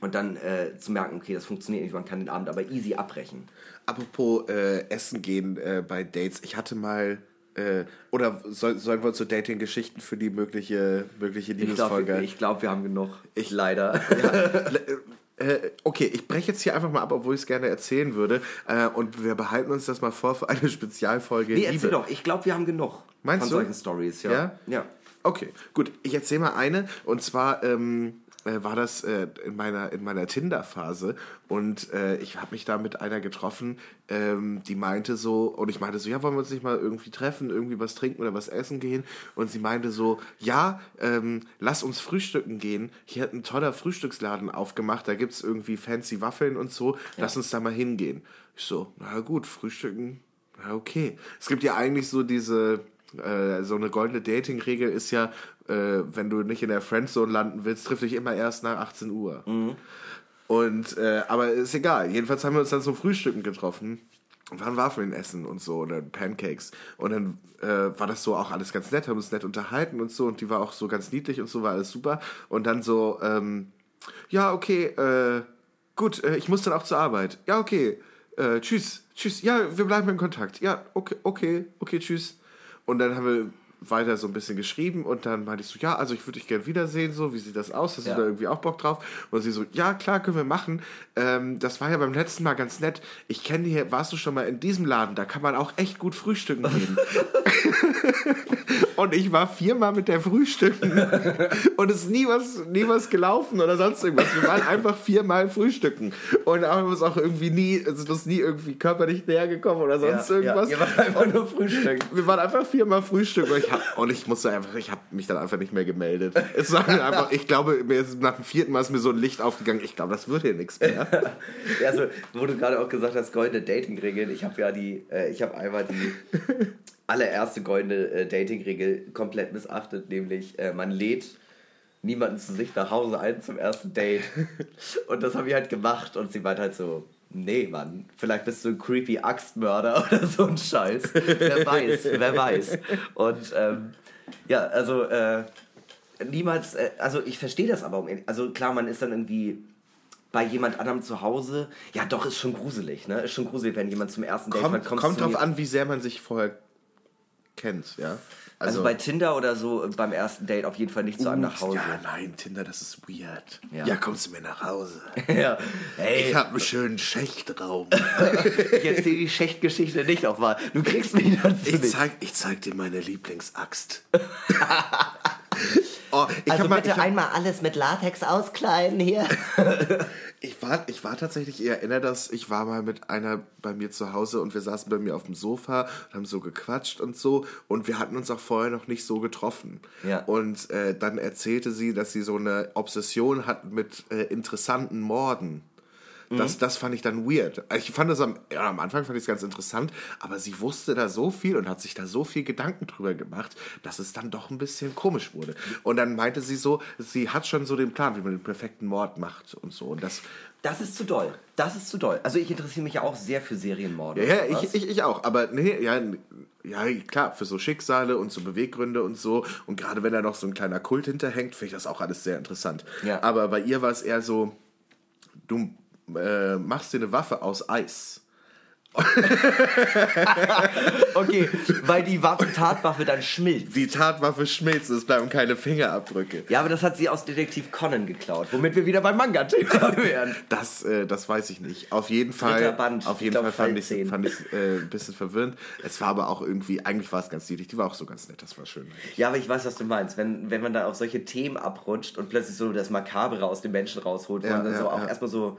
und dann äh, zu merken, okay, das funktioniert nicht, man kann den Abend aber easy abbrechen. Apropos äh, Essen gehen äh, bei Dates. Ich hatte mal. Äh, oder soll, sollen wir uns so Dating-Geschichten für die mögliche, mögliche Ich glaube, Liebesfolge. ich glaub, wir haben genug. Ich leider. Äh, okay, ich breche jetzt hier einfach mal ab, obwohl ich es gerne erzählen würde. Äh, und wir behalten uns das mal vor für eine Spezialfolge. Nee, Liebe. erzähl doch. Ich glaube, wir haben genug Meinst von du? solchen Stories. Ja. Ja? ja. Okay, gut. Ich erzähle mal eine. Und zwar ähm, äh, war das äh, in meiner, in meiner Tinder-Phase. Und äh, ich habe mich da mit einer getroffen, ähm, die meinte so, und ich meinte so, ja, wollen wir uns nicht mal irgendwie treffen, irgendwie was trinken oder was essen gehen? Und sie meinte so, ja, ähm, lass uns frühstücken gehen. Hier hat ein toller Frühstücksladen aufgemacht, da gibt es irgendwie fancy Waffeln und so. Lass uns da mal hingehen. Ich so, na gut, frühstücken, ja, okay. Es gibt ja eigentlich so diese, äh, so eine goldene Dating-Regel ist ja, äh, wenn du nicht in der Friendzone landen willst, triff dich immer erst nach 18 Uhr. Und, äh, aber ist egal. Jedenfalls haben wir uns dann zum Frühstücken getroffen und waren Waffeln essen und so oder Pancakes. Und dann äh, war das so auch alles ganz nett, haben uns nett unterhalten und so und die war auch so ganz niedlich und so, war alles super. Und dann so, ähm, ja, okay, äh, gut, äh, ich muss dann auch zur Arbeit. Ja, okay, äh, tschüss, tschüss, ja, wir bleiben in Kontakt. Ja, okay, okay, okay, tschüss. Und dann haben wir weiter so ein bisschen geschrieben und dann meinte ich so, ja, also ich würde dich gern wiedersehen, so, wie sieht das aus? Hast Ja. du da irgendwie auch Bock drauf? Und sie so, ja, klar, können wir machen. Ähm, das war ja beim letzten Mal ganz nett. Ich kenne hier, warst du schon mal in diesem Laden? Da kann man auch echt gut frühstücken gehen. und ich war viermal mit der frühstücken und es ist nie was, nie was gelaufen oder sonst irgendwas. Wir waren einfach viermal frühstücken und haben uns auch irgendwie nie, also das ist nie irgendwie körperlich näher gekommen oder sonst ja, irgendwas. Ja, ihr wart einfach nur frühstücken. Wir waren einfach viermal Frühstück und ich, und ich musste einfach, ich habe mich dann einfach nicht mehr gemeldet. Es war mir einfach, ich glaube, mir ist nach dem vierten Mal ist mir so ein Licht aufgegangen. Ich glaube, das wird hier nichts mehr. Ja, also, wo du gerade auch gesagt hast, goldene Dating-Regeln. Ich habe ja die, äh, ich habe einmal die allererste goldene äh, Dating-Regel komplett missachtet, nämlich äh, man lädt niemanden zu sich nach Hause ein zum ersten Date. Und das habe ich halt gemacht und sie meinte halt so, Nee, Mann. Vielleicht bist du ein creepy Axtmörder oder so ein Scheiß. wer weiß, wer weiß. Und ähm, ja, also äh, niemals, äh, also ich verstehe das aber. Also klar, man ist dann irgendwie bei jemand anderem zu Hause. Ja, doch, ist schon gruselig, ne? Ist schon gruselig, wenn jemand zum ersten Date Kommt, kommt zu drauf an, wie sehr man sich vorher kennt, ja. Also, bei Tinder oder so äh, beim ersten Date auf jeden Fall nicht zu einem nach Hause. Ja, nein, Tinder, das ist weird. Ja. Ja, kommst du mir nach Hause? Ja. Hey, Ich habe einen schönen Schächtraum. ich erzähle die Schächtgeschichte nicht nochmal. Du kriegst mich dazu Ich zeig, ich zeig dir meine Lieblingsaxt. oh, ich Also mal, bitte hab, einmal alles mit Latex auskleiden hier. ich, war, ich war tatsächlich, ich erinnere das, ich war mal mit einer bei mir zu Hause und wir saßen bei mir auf dem Sofa und haben so gequatscht und so und wir hatten uns auch vorher noch nicht so getroffen. Ja. Und äh, dann erzählte sie, dass sie so eine Obsession hat mit äh, interessanten Morden. Das, das fand ich dann weird. Ich fand das am, ja, am Anfang fand ich es ganz interessant, aber sie wusste da so viel und hat sich da so viel Gedanken drüber gemacht, dass es dann doch ein bisschen komisch wurde. Und dann meinte sie so, sie hat schon so den Plan, wie man den perfekten Mord macht und so. Und das, Das ist zu doll. Das ist zu doll. Also ich interessiere mich ja auch sehr für Serienmorde. ja, ja ich, ich, ich auch. Aber nee, ja, ja, klar, für so Schicksale und so Beweggründe und so. Und gerade wenn da noch so ein kleiner Kult hinterhängt, finde ich das auch alles sehr interessant. Ja. Aber bei ihr war es eher so, du äh, machst dir eine Waffe aus Eis. Okay, weil die Waffe, Tatwaffe dann schmilzt. Die Tatwaffe schmilzt, es bleiben keine Fingerabdrücke. Ja, aber das hat sie aus Detektiv Conan geklaut, womit wir wieder beim Manga-Thema wären. Das, äh, das weiß ich nicht. Auf jeden Fall, Band. auf jeden glaub, Fall fand ich es fand äh, ein bisschen verwirrend. Es war aber auch irgendwie, eigentlich war es ganz niedlich. Die war auch so ganz nett, das war schön. Ja, aber ich weiß, was du meinst. Wenn, wenn man da auf solche Themen abrutscht und plötzlich so das Makabere aus dem Menschen rausholt, wo Ja, man dann ja, so auch ja. erstmal so,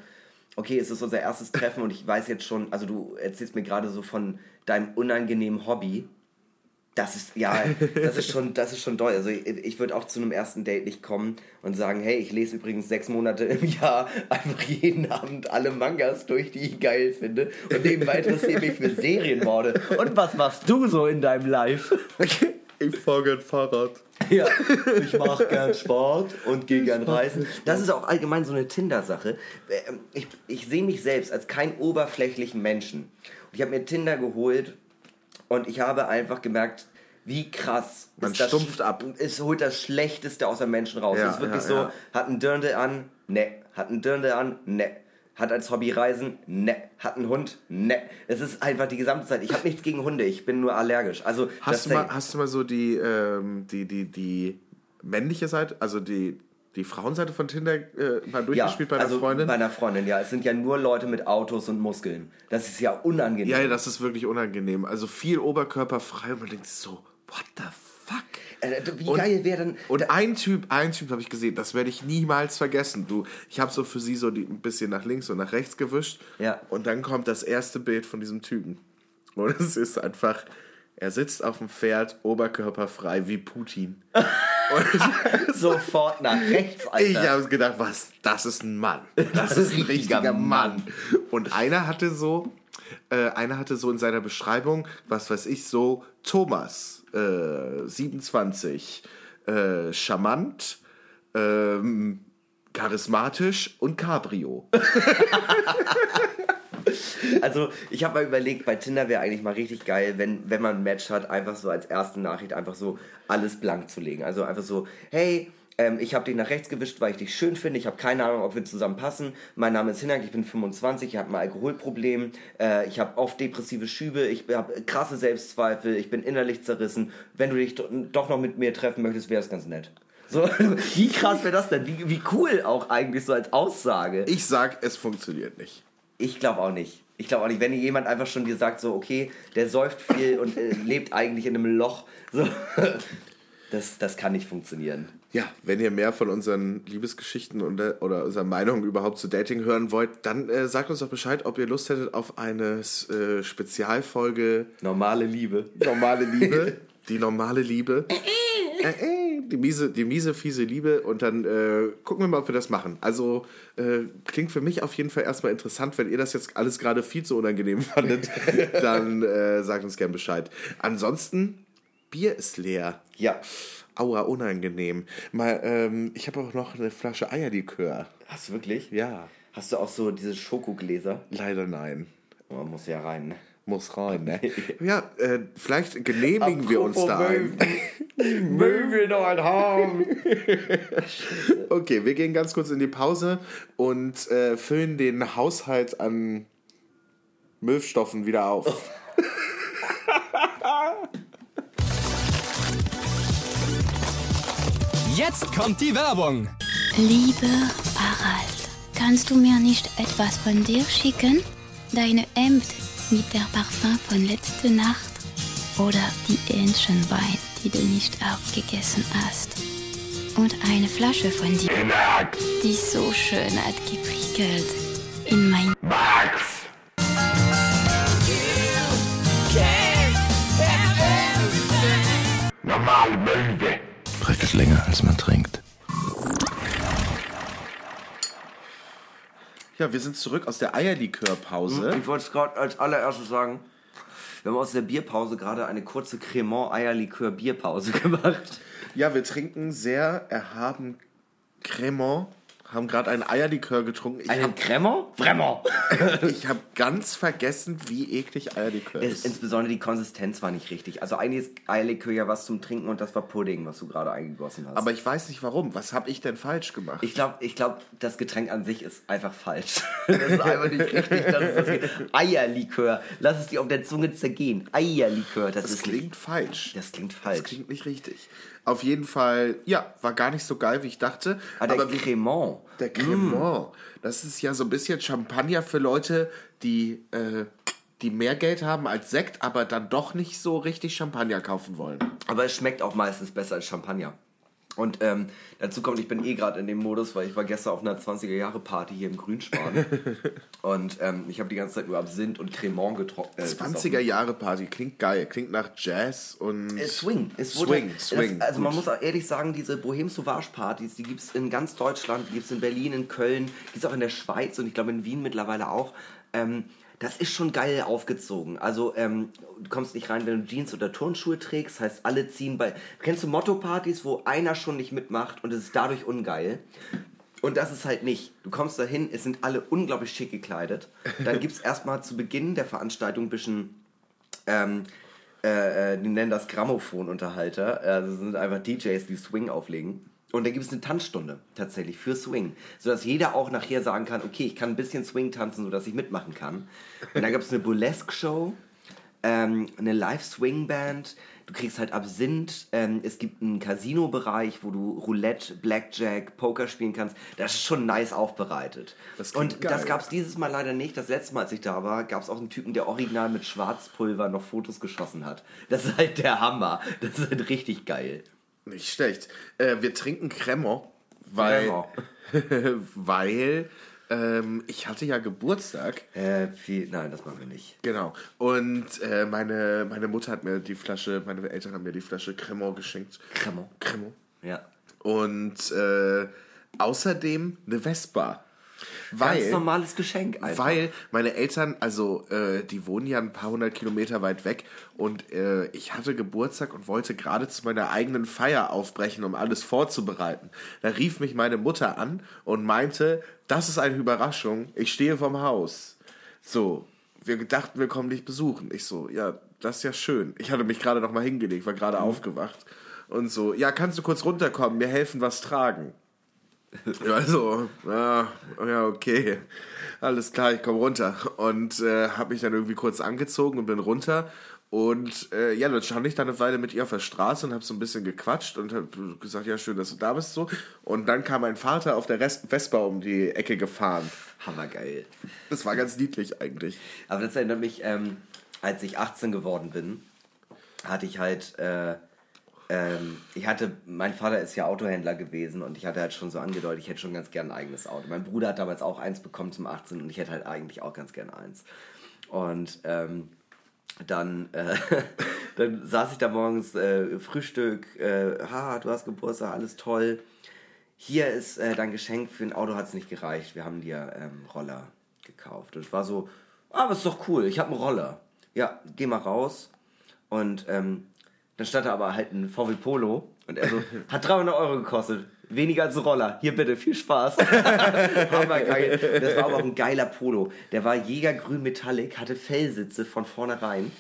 okay, es ist unser erstes Treffen und ich weiß jetzt schon, also du erzählst mir gerade so von deinem unangenehmen Hobby. Das ist, ja, das ist schon, das ist schon doll. Also ich, ich würde auch zu einem ersten Date nicht kommen und sagen, hey, ich lese übrigens sechs Monate im Jahr einfach jeden Abend alle Mangas durch, die ich geil finde. Und nebenbei interessiere mich für Serienmorde. Und was machst du so in deinem Life? Ich fahre gern Fahrrad. Ja, ich mache gern Sport und gehe gern reisen. Das ist auch allgemein so eine Tinder-Sache. Ähm, Ich, ich sehe mich selbst als keinen oberflächlichen Menschen. Und ich habe mir Tinder geholt und ich habe einfach gemerkt, wie krass. Man ist stumpft ab. Es holt das Schlechteste aus dem Menschen raus. Ja, es ist wirklich ja, so, ja. hat ein Dirndl an? Ne. Hat ein Dirndl an? Ne. Hat als Hobby Reisen? Ne. Hat einen Hund? Ne. Es ist einfach die gesamte Zeit. Ich habe nichts gegen Hunde, ich bin nur allergisch. Also, Hast du, mal, hast du mal so die, ähm, die, die, die männliche Seite, also die, die Frauenseite von Tinder äh, mal durchgespielt bei einer also Freundin? Bei einer Freundin, ja. Es sind ja nur Leute mit Autos und Muskeln. Das ist ja unangenehm. ja, ja, das ist wirklich unangenehm. Also viel Oberkörper frei und man denkt sich so, what the fuck? Äh, Wie Und- geil wäre dann. Und ein Typ, ein Typ habe ich gesehen, das werde ich niemals vergessen. Du, ich habe so für sie so die, ein bisschen nach links und nach rechts gewischt. Ja. Und dann kommt das erste Bild von diesem Typen. Und es ist einfach, er sitzt auf dem Pferd, oberkörperfrei wie Putin. Sofort nach rechts, Alter. Ich habe gedacht, was, das ist ein Mann. Das ist ein richtiger Mann. Und einer hatte so, äh, einer hatte so in seiner Beschreibung, was weiß ich, so Thomas, äh, 27, äh, charmant, ähm, charismatisch und Cabrio. Also, ich habe mal überlegt, bei Tinder wäre eigentlich mal richtig geil, wenn, wenn man ein Match hat, einfach so als erste Nachricht einfach so alles blank zu legen. Also einfach so, hey, ähm, ich habe dich nach rechts gewischt, weil ich dich schön finde. Ich habe keine Ahnung, ob wir zusammen passen. Mein Name ist Hinak, ich bin 25, ich habe ein Alkoholproblem. Äh, ich habe oft depressive Schübe, ich habe krasse Selbstzweifel, ich bin innerlich zerrissen. Wenn du dich do- doch noch mit mir treffen möchtest, wäre es ganz nett. So, wie krass wäre das denn? Wie, wie cool auch eigentlich so als Aussage. Ich sag, es funktioniert nicht. Ich glaube auch nicht. Ich glaube auch nicht. Wenn dir jemand einfach schon dir sagt, so, okay, der säuft viel und äh, lebt eigentlich in einem Loch, so, das, das kann nicht funktionieren. Ja, wenn ihr mehr von unseren Liebesgeschichten und, äh, oder unseren Meinungen überhaupt zu Dating hören wollt, dann äh, sagt uns doch Bescheid, ob ihr Lust hättet auf eine äh, Spezialfolge Normale Liebe. normale Liebe, die normale Liebe, äh, äh, die miese, die miese, fiese Liebe und dann äh, gucken wir mal, ob wir das machen. Also äh, klingt für mich auf jeden Fall erstmal interessant, wenn ihr das jetzt alles gerade viel zu unangenehm fandet, dann äh, sagt uns gern Bescheid. Ansonsten, Bier ist leer. Ja. Aua, unangenehm. Mal, ähm, ich habe auch noch eine Flasche Eierlikör. Hast du wirklich? Ja. Hast du auch so diese Schokogläser? Leider nein. Oh, muss ja rein, ne? Muss rein, ne? Ja, äh, vielleicht genehmigen wir uns da ein. Möwen noch ein haben. Okay, wir gehen ganz kurz in die Pause und äh, füllen den Haushalt an Müllstoffen wieder auf. Jetzt kommt die Werbung. Lieber Harald, kannst du mir nicht etwas von dir schicken? Deine Hemd mit der Parfum von letzter Nacht? Oder die Hähnchenbein, die du nicht aufgegessen hast? Und eine Flasche von dir, die so schön hat geprickelt in mein... Prickelt länger, als man trinkt. Ja, wir sind zurück aus der Eierlikörpause. Ich wollte es gerade als allererstes sagen. Wir haben aus der Bierpause gerade eine kurze Cremant-Eierlikör-Bierpause gemacht. Ja, wir trinken sehr erhaben Cremant, haben gerade einen Eierlikör getrunken. Ich Einen habe Cremant? Cremant! ich hab ganz vergessen, wie eklig Eierlikör ist. insbesondere die Konsistenz war nicht richtig. Also eigentlich ist Eierlikör ja was zum Trinken und das war Pudding, was du gerade eingegossen hast. Aber ich weiß nicht warum. Was habe ich denn falsch gemacht? ich glaube, ich glaub, das Getränk an sich ist einfach falsch. Das ist einfach nicht richtig. Das ist Eierlikör. Lass es dir auf der Zunge zergehen. Eierlikör. Das, das ist klingt falsch. Das klingt falsch. Das klingt nicht richtig. Auf jeden Fall, ja, war gar nicht so geil, wie ich dachte. Ah, der aber wie, Cremant. der Cremant, das ist ja so ein bisschen Champagner für Leute, die, äh, die mehr Geld haben als Sekt, aber dann doch nicht so richtig Champagner kaufen wollen. Aber es schmeckt auch meistens besser als Champagner. Und ähm, dazu kommt, ich bin eh gerade in dem Modus, weil ich war gestern auf einer 20er-Jahre-Party hier im Grünspan. und ähm, ich habe die ganze Zeit nur Absinth und Cremant getroffen. Äh, 20er Jahre Party, klingt geil, klingt nach Jazz und... Äh, Swing. Es Swing, wurde, Swing, Das, also man gut. muss auch ehrlich sagen, diese Bohem Sauvage Partys, die gibt es in ganz Deutschland, die gibt es in Berlin, in Köln, gibt es auch in der Schweiz und ich glaube in Wien mittlerweile auch. Ähm, das ist schon geil aufgezogen. Also ähm, du kommst nicht rein, wenn du Jeans oder Turnschuhe trägst. Heißt, alle ziehen bei... Kennst du Motto-Partys, wo einer schon nicht mitmacht und es ist dadurch ungeil? Und das ist halt nicht. Du kommst dahin, es sind alle unglaublich schick gekleidet. Dann gibt es erstmal zu Beginn der Veranstaltung ein bisschen ähm, äh, äh, die nennen das Grammophon-Unterhalter. Also das sind einfach DJs, die Swing auflegen. Und dann gibt es eine Tanzstunde tatsächlich für Swing, sodass jeder auch nachher sagen kann, okay, ich kann ein bisschen Swing tanzen, sodass ich mitmachen kann. Und dann gab es eine Burlesque-Show, ähm, eine Live-Swing-Band. Du kriegst halt Absinth. Ähm, es gibt einen Casino-Bereich, wo du Roulette, Blackjack, Poker spielen kannst. Das ist schon nice aufbereitet. Das Und geil. das gab es dieses Mal leider nicht. Das letzte Mal, als ich da war, gab es auch einen Typen, der original mit Schwarzpulver noch Fotos geschossen hat. Das ist halt der Hammer. Das ist halt richtig geil. Nicht schlecht. Äh, wir trinken Cremant, weil, weil ähm, ich hatte ja Geburtstag. Äh, nein, das machen wir nicht. Genau. Und äh, meine, meine Mutter hat mir die Flasche, meine Eltern haben mir die Flasche Cremant geschenkt. Cremant. Cremant. Ja. Und äh, außerdem eine Vespa. Ganz Weil, normales Geschenk einfach. weil meine Eltern, also äh, die wohnen ja ein paar hundert Kilometer weit weg und äh, ich hatte Geburtstag und wollte gerade zu meiner eigenen Feier aufbrechen, um alles vorzubereiten. Da rief mich meine Mutter an und meinte, das ist eine Überraschung, ich stehe vom Haus. So, wir dachten, wir kommen dich besuchen. Ich so, ja, das ist ja schön. Ich hatte mich gerade noch mal hingelegt, war gerade aufgewacht. Und so, ja, kannst du kurz runterkommen, mir helfen, was tragen. Ja, so, ja, ja, okay. Alles klar, ich komme runter. Und äh, habe mich dann irgendwie kurz angezogen und bin runter. Und äh, ja, dann stand ich da eine Weile mit ihr auf der Straße und habe so ein bisschen gequatscht und habe gesagt, ja, schön, dass du da bist. so. Und dann kam mein Vater auf der Res- Vespa um die Ecke gefahren. Hammergeil. Das war ganz niedlich eigentlich. Aber das erinnert mich, ähm, als ich 18 geworden bin, hatte ich halt, äh, ähm, ich hatte, mein Vater ist ja Autohändler gewesen und ich hatte halt schon so angedeutet, ich hätte schon ganz gern ein eigenes Auto. Mein Bruder hat damals auch eins bekommen zum 18 und ich hätte halt eigentlich auch ganz gern eins. Und ähm, dann, äh, dann saß ich da morgens, äh, Frühstück, äh, ha, du hast Geburtstag, alles toll. Hier ist äh, dein Geschenk, für ein Auto hat es nicht gereicht. Wir haben dir ähm, Roller gekauft. Und ich war so, ah, aber ist doch cool, ich habe einen Roller. Ja, geh mal raus. Und ähm, dann stand da aber halt ein VW Polo Und er so, hat 300 Euro gekostet. Weniger als ein Roller. Hier bitte, viel Spaß. Hammergeil. Das war aber auch ein geiler Polo. Der war Jägergrün Metallic, hatte Fellsitze von vornherein.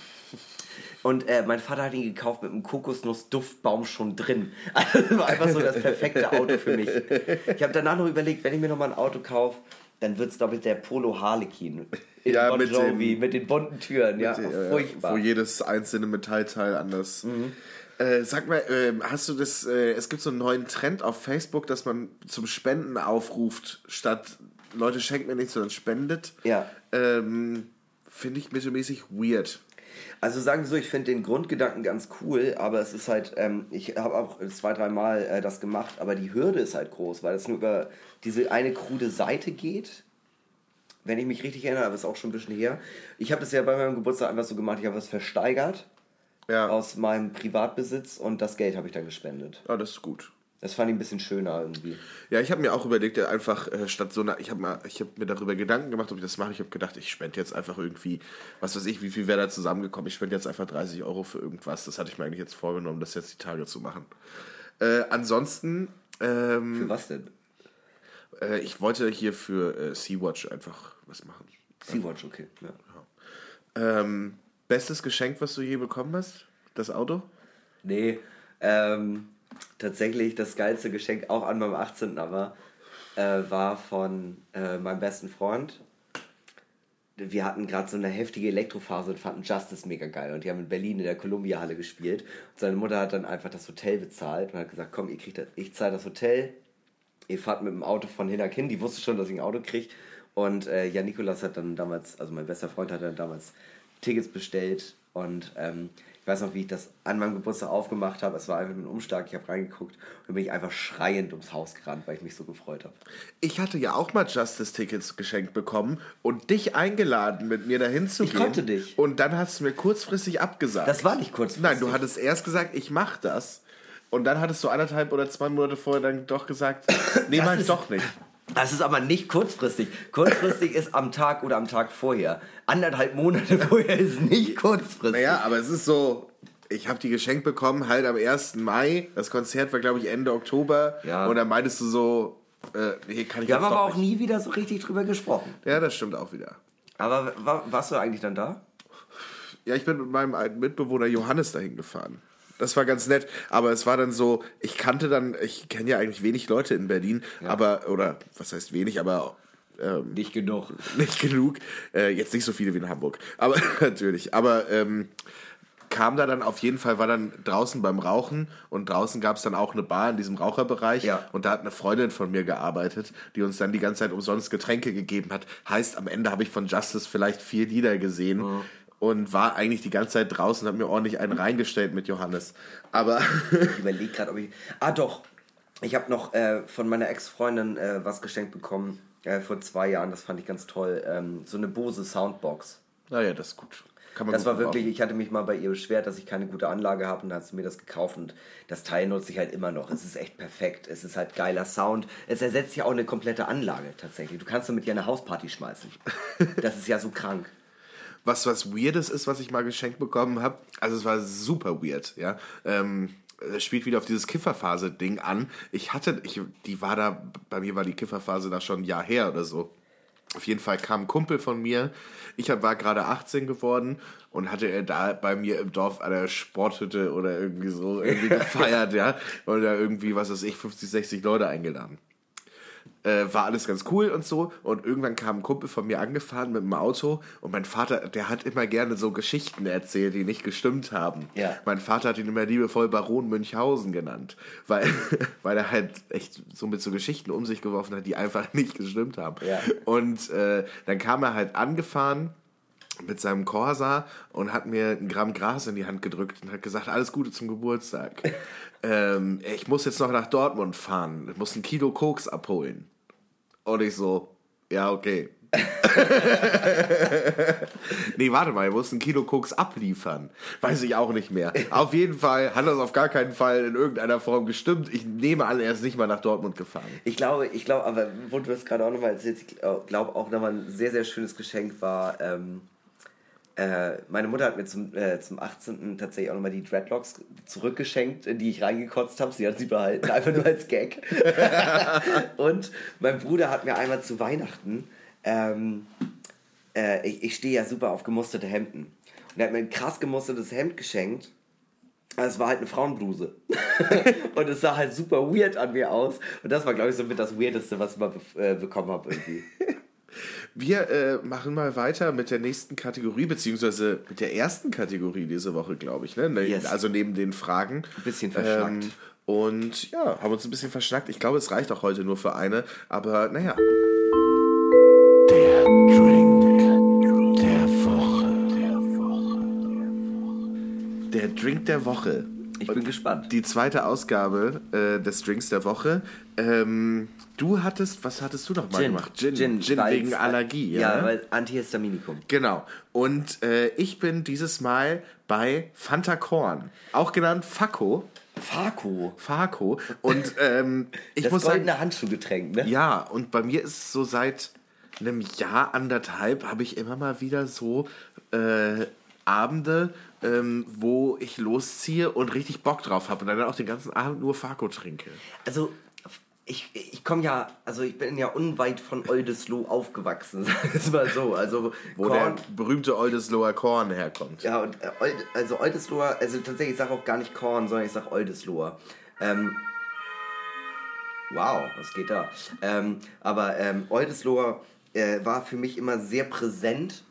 Und äh, mein Vater hat ihn gekauft mit einem Kokosnuss-Duftbaum schon drin. Also das war einfach so das perfekte Auto für mich. Ich habe danach noch überlegt, wenn ich mir nochmal ein Auto kaufe, dann wird es, glaube ich, der Polo Harlequin. In Ja, Bon mit Jovi, den- mit den bunten Türen. Ja, Äh, furchtbar. Wo jedes einzelne Metallteil anders. Äh, sag mal, ähm, hast du das? Äh, es gibt so einen neuen Trend auf Facebook, dass man zum Spenden aufruft, statt Leute schenken mir nichts, sondern spendet. Ja. Ähm, Finde ich mittelmäßig weird. Also sagen wir so, ich finde den Grundgedanken ganz cool, aber es ist halt, ähm, ich habe auch zwei, dreimal äh, das gemacht, aber die Hürde ist halt groß, weil es nur über diese eine krude Seite geht. Wenn ich mich richtig erinnere, aber ist auch schon ein bisschen her. Ich habe das ja bei meinem Geburtstag einfach so gemacht, ich habe was versteigert Ja. aus meinem Privatbesitz und das Geld habe ich dann gespendet. Ah, das ist gut. Das fand ich ein bisschen schöner irgendwie. Ja, ich habe mir auch überlegt, einfach äh, statt so einer, ich habe hab mir darüber Gedanken gemacht, ob ich das mache. Ich habe gedacht, ich spende jetzt einfach irgendwie, was weiß ich, wie viel wäre da zusammengekommen. Ich spende jetzt einfach 30 Euro für irgendwas. Das hatte ich mir eigentlich jetzt vorgenommen, das jetzt die Tage zu machen. Äh, ansonsten, ähm, Für was denn? Äh, ich wollte hier für äh, Sea-Watch einfach was machen. Sea-Watch, okay. Ja. Ähm, bestes Geschenk, was du je bekommen hast? Das Auto? Nee, ähm, tatsächlich das geilste Geschenk, auch an meinem 18. aber, äh, war von äh, meinem besten Freund. Wir hatten gerade so eine heftige Elektrophase und fanden Justice mega geil. Und die haben in Berlin in der Columbia-Halle gespielt. Und seine Mutter hat dann einfach das Hotel bezahlt und hat gesagt, komm, ihr kriegt das, ich zahle das Hotel, ihr fahrt mit dem Auto von hin nach hin. Die wusste schon, dass ich ein Auto kriege. Und äh, Jan Nikolas hat dann damals, also mein bester Freund hat dann damals Tickets bestellt. Und ähm, ich weiß noch, wie ich das an meinem Geburtstag aufgemacht habe. Es war einfach ein Umschlag. Ich habe reingeguckt und bin ich einfach schreiend ums Haus gerannt, weil ich mich so gefreut habe. Ich hatte ja auch mal Justice-Tickets geschenkt bekommen und dich eingeladen, mit mir dahin zu Ich gehen. konnte dich. Und dann hast du mir kurzfristig abgesagt. Das war nicht kurzfristig. Nein, du hattest erst gesagt, ich mach das. Und dann hattest du anderthalb oder zwei Monate vorher dann doch gesagt, nee, ist- doch nicht. Das ist aber nicht kurzfristig. Kurzfristig ist am Tag oder am Tag vorher. Anderthalb Monate vorher ist nicht kurzfristig. Naja, aber es ist so, ich habe die geschenkt bekommen, halt am 1. Mai. Das Konzert war, glaube ich, Ende Oktober. Ja. Und dann meintest du so, äh, nee, kann ich Wir haben aber auch nicht. nie wieder so richtig drüber gesprochen. Ja, das stimmt auch wieder. Aber wa warst du eigentlich dann da? Ja, ich bin mit meinem alten Mitbewohner Johannes dahin gefahren. Das war ganz nett, aber es war dann so, ich kannte dann, ich kenne ja eigentlich wenig Leute in Berlin, aber, oder was heißt wenig, aber ähm, Nicht genug. nicht genug. Äh, jetzt nicht so viele wie in Hamburg, aber natürlich. Aber ähm, kam da dann auf jeden Fall, war dann draußen beim Rauchen und draußen gab es dann auch eine Bar in diesem Raucherbereich Ja. und da hat eine Freundin von mir gearbeitet, die uns dann die ganze Zeit umsonst Getränke gegeben hat. Heißt, am Ende habe ich von Justice vielleicht vier Lieder gesehen und war eigentlich die ganze Zeit draußen und habe mir ordentlich einen reingestellt mit Johannes. Aber Ich überlege gerade, ob ich. Ah, doch. Ich habe noch äh, von meiner Ex-Freundin äh, was geschenkt bekommen äh, vor zwei Jahren. Das fand ich ganz toll. Ähm, so eine Bose Soundbox. naja, das ist gut. Kann man Das gut war wirklich, ich hatte mich mal bei ihr beschwert, dass ich keine gute Anlage habe und dann hat sie mir das gekauft und das Teil nutze ich halt immer noch. Es ist echt perfekt. Es ist halt geiler Sound. Es ersetzt ja auch eine komplette Anlage tatsächlich. Du kannst damit ja eine Hausparty schmeißen. Das ist ja so krank. Was was Weirdes ist, was ich mal geschenkt bekommen habe. Also es war super weird, ja. Ähm, es spielt wieder auf dieses Kifferphase-Ding an. Ich hatte, ich, die war da, bei mir war die Kifferphase da schon ein Jahr her oder so. Auf jeden Fall kam ein Kumpel von mir. Ich hab- war gerade 18 geworden und hatte er da bei mir im Dorf an der Sporthütte oder irgendwie so irgendwie gefeiert, ja. Da irgendwie, was weiß ich, 50, 60 Leute eingeladen äh, war alles ganz cool und so. Und irgendwann kam ein Kumpel von mir angefahren mit dem Auto und mein Vater, der hat immer gerne so Geschichten erzählt, die nicht gestimmt haben. Ja. Mein Vater hat ihn immer liebevoll Baron Münchhausen genannt, weil, weil er halt echt so mit so Geschichten um sich geworfen hat, die einfach nicht gestimmt haben. Ja. Und äh, dann kam er halt angefahren mit seinem Corsa und hat mir ein Gramm Gras in die Hand gedrückt und hat gesagt, alles Gute zum Geburtstag. ähm, ich muss jetzt noch nach Dortmund fahren. Ich muss ein Kilo Koks abholen. Und ich so, ja, okay. nee, warte mal, er muss ein Kilo Koks abliefern. Weiß ich auch nicht mehr. Auf jeden Fall hat das auf gar keinen Fall in irgendeiner Form gestimmt. Ich nehme an, er ist nicht mal nach Dortmund gefahren. Ich glaube, ich glaube, aber wo du das gerade auch nochmal erzählst, ich glaube auch nochmal ein sehr, sehr schönes Geschenk war, ähm, äh, meine Mutter hat mir zum, äh, zum 18. tatsächlich auch nochmal die Dreadlocks zurückgeschenkt, in die ich reingekotzt habe. Sie hat sie behalten, einfach nur als Gag. und mein Bruder hat mir einmal zu Weihnachten, ähm, äh, ich, ich stehe ja super auf gemusterte Hemden. Und er hat mir ein krass gemustertes Hemd geschenkt. Es war halt eine Frauenbluse. und es sah halt super weird an mir aus. Und das war, glaube ich, so mit das Weirdeste, was ich mal be äh, bekommen habe irgendwie. Wir äh, machen mal weiter mit der nächsten Kategorie, beziehungsweise mit der ersten Kategorie diese Woche, glaube ich. Ne? Ne- Yes. Also neben den Fragen. Ein bisschen verschnackt. Ähm, und ja, haben uns ein bisschen verschnackt. Ich glaube, es reicht auch heute nur für eine, aber naja. Der Drink der Woche. Der Drink der Woche. Ich bin gespannt. Die zweite Ausgabe äh, des Drinks der Woche. Ähm, du hattest, was hattest du noch mal gemacht? Gin. Gin, weil's- wegen Allergie, Ja, ja. weil Antihistaminikum. Genau. Und äh, ich bin dieses Mal bei Fanta Korn, auch genannt Fakko. Fako. Fako. Und ähm, ich Das muss sagen, goldene Handschuhgetränk, ne? ja, und bei mir ist es so seit einem Jahr, anderthalb, habe ich immer mal wieder so äh, Abende, ähm, wo ich losziehe und richtig Bock drauf habe und dann auch den ganzen Abend nur Fako trinke. Also, ich, ich komme ja, also ich bin ja unweit von Oldesloe aufgewachsen, sagen wir es mal so. Also, Wo Korn, der berühmte Oldesloher Korn herkommt. Ja, und äh, Old, also Oldesloher, also tatsächlich, ich sage auch gar nicht Korn, sondern ich sage Oldesloher. Ähm, wow, was geht da? Ähm, aber ähm, Oldesloher äh, war für mich immer sehr präsent.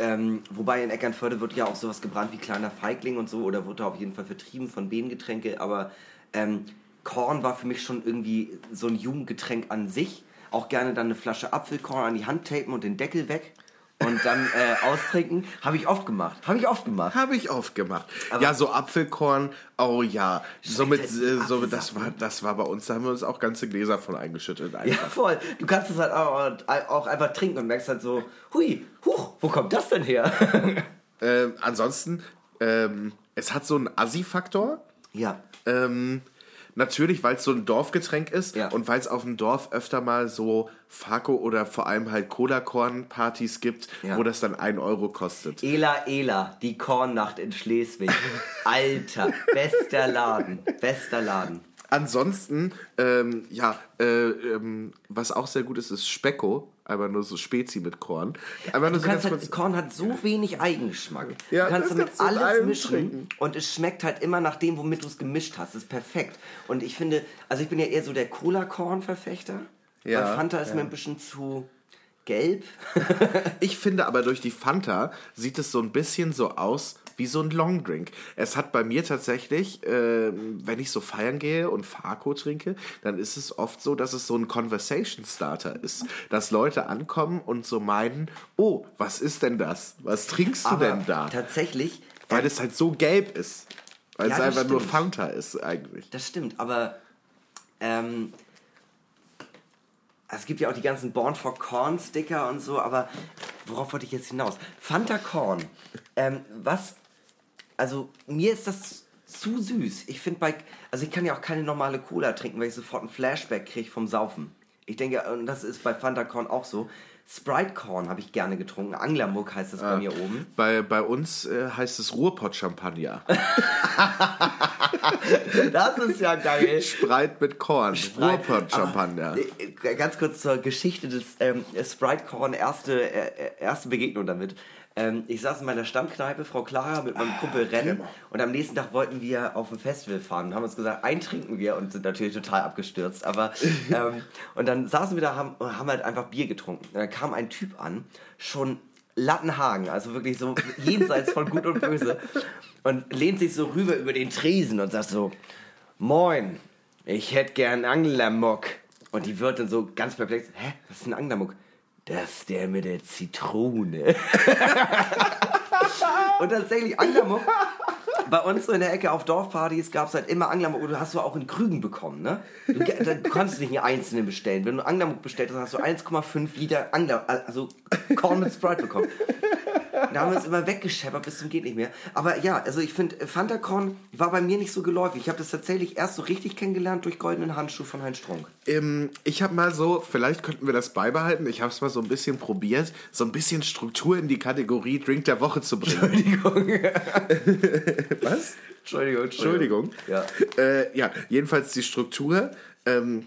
Ähm, wobei in Eckernförde wird ja auch sowas gebrannt wie kleiner Feigling und so, oder wurde auf jeden Fall vertrieben von Behngetränke, aber ähm, Korn war für mich schon irgendwie so ein Jugendgetränk an sich. Auch gerne dann eine Flasche Apfelkorn an die Hand tapen und den Deckel weg und dann äh, austrinken. Habe ich oft gemacht. Habe ich oft gemacht. Habe ich oft gemacht. Aber- ja, so Apfelkorn, oh ja. Somit, äh, so, das, war, das war bei uns, da haben wir uns auch ganze Gläser von eingeschüttet. Ja, Einfach. voll. Du kannst es halt auch, auch einfach trinken und merkst halt so, hui, huch, wo kommt das denn her? Ähm, ansonsten, ähm, es hat so einen Assi-Faktor. ja. Ähm, natürlich, weil es so ein Dorfgetränk ist Ja. und weil es auf dem Dorf öfter mal so Fako oder vor allem halt Cola-Korn-Partys gibt, Ja. wo das dann 1 Euro kostet. Ela Ela, die Kornnacht in Schleswig. Alter, bester Laden, bester Laden. Ansonsten, ähm, ja, äh, ähm, was auch sehr gut ist, ist Specko. Einfach nur so Spezi mit Korn. Einfach nur Du so ganz halt. Korn hat so wenig Eigengeschmack. Ja, du kannst damit kannst du mit alles mischen trinken. und es schmeckt halt immer nach dem, womit du es gemischt hast. Das ist perfekt. Und ich finde, also ich bin ja eher so der Cola-Korn-Verfechter. Ja, Weil Fanta ist ja. mir ein bisschen zu gelb. Ich finde aber durch die Fanta sieht es so ein bisschen so aus wie so ein Longdrink. Es hat bei mir tatsächlich, ähm, wenn ich so feiern gehe und Farco trinke, dann ist es oft so, dass es so ein Conversation Starter ist. Dass Leute ankommen und so meinen, oh, was ist denn das? Was trinkst du Aber denn da? tatsächlich, Weil es halt so gelb ist. Weil Ja, es einfach nur. Fanta ist eigentlich. Das stimmt, aber ähm, es gibt ja auch die ganzen Born for Corn Sticker und so, aber worauf wollte ich jetzt hinaus? Fanta Corn. Ähm, was, also mir ist das zu süß. Ich finde bei, also ich kann ja auch keine normale Cola trinken, weil ich sofort einen Flashback kriege vom Saufen. Ich denke, und das ist bei Fanta Corn auch so. Sprite Corn habe ich gerne getrunken. Anglermuck heißt das bei mir oben. Bei, bei uns äh, heißt es Ruhrpott-Champagner. Das ist ja geil. Sprite mit Korn. Sprite. Ruhrpott-Champagner. Aber, äh, Ganz kurz zur Geschichte des ähm, Sprite Corn, erste, äh, äh, erste Begegnung damit. Ähm, ich saß in meiner Stammkneipe, Frau Clara, mit meinem Kumpel Rennen und am nächsten Tag wollten wir auf ein Festival fahren und haben uns gesagt, eintrinken wir und sind natürlich total abgestürzt. Aber ähm, und dann saßen wir da haben, und haben halt einfach Bier getrunken. Und dann kam ein Typ an, schon Lattenhagen, also wirklich so jenseits von Gut und Böse und lehnt sich so rüber über den Tresen und sagt so, Moin, ich hätte gern Anglermuck. Und die wird dann so ganz perplex, hä, was ist ein Anglermuck? Das ist der mit der Zitrone. und tatsächlich Anglermuck, bei uns so in der Ecke auf Dorfpartys gab es halt immer Anglermuck. Und du hast du auch in Krügen bekommen, ne? Du, da konntest nicht einen einzelnen bestellen. Wenn du Anglermuck bestellt hast, hast du 1,5 Liter Angler, also Korn mit Sprite bekommen. Da haben wir uns immer weggescheppert bis zum geht nicht mehr. Aber ja, also ich finde, Fanta Korn war bei mir nicht so geläufig. Ich habe das tatsächlich erst so richtig kennengelernt durch goldenen Handschuh von Heinz Strunk. Ähm, ich habe mal so, vielleicht könnten wir das beibehalten, ich habe es mal so ein bisschen probiert, so ein bisschen Struktur in die Kategorie Drink der Woche zu bringen. Entschuldigung. Was? Entschuldigung, Entschuldigung. Ja. Äh, ja, jedenfalls die Struktur. Ähm,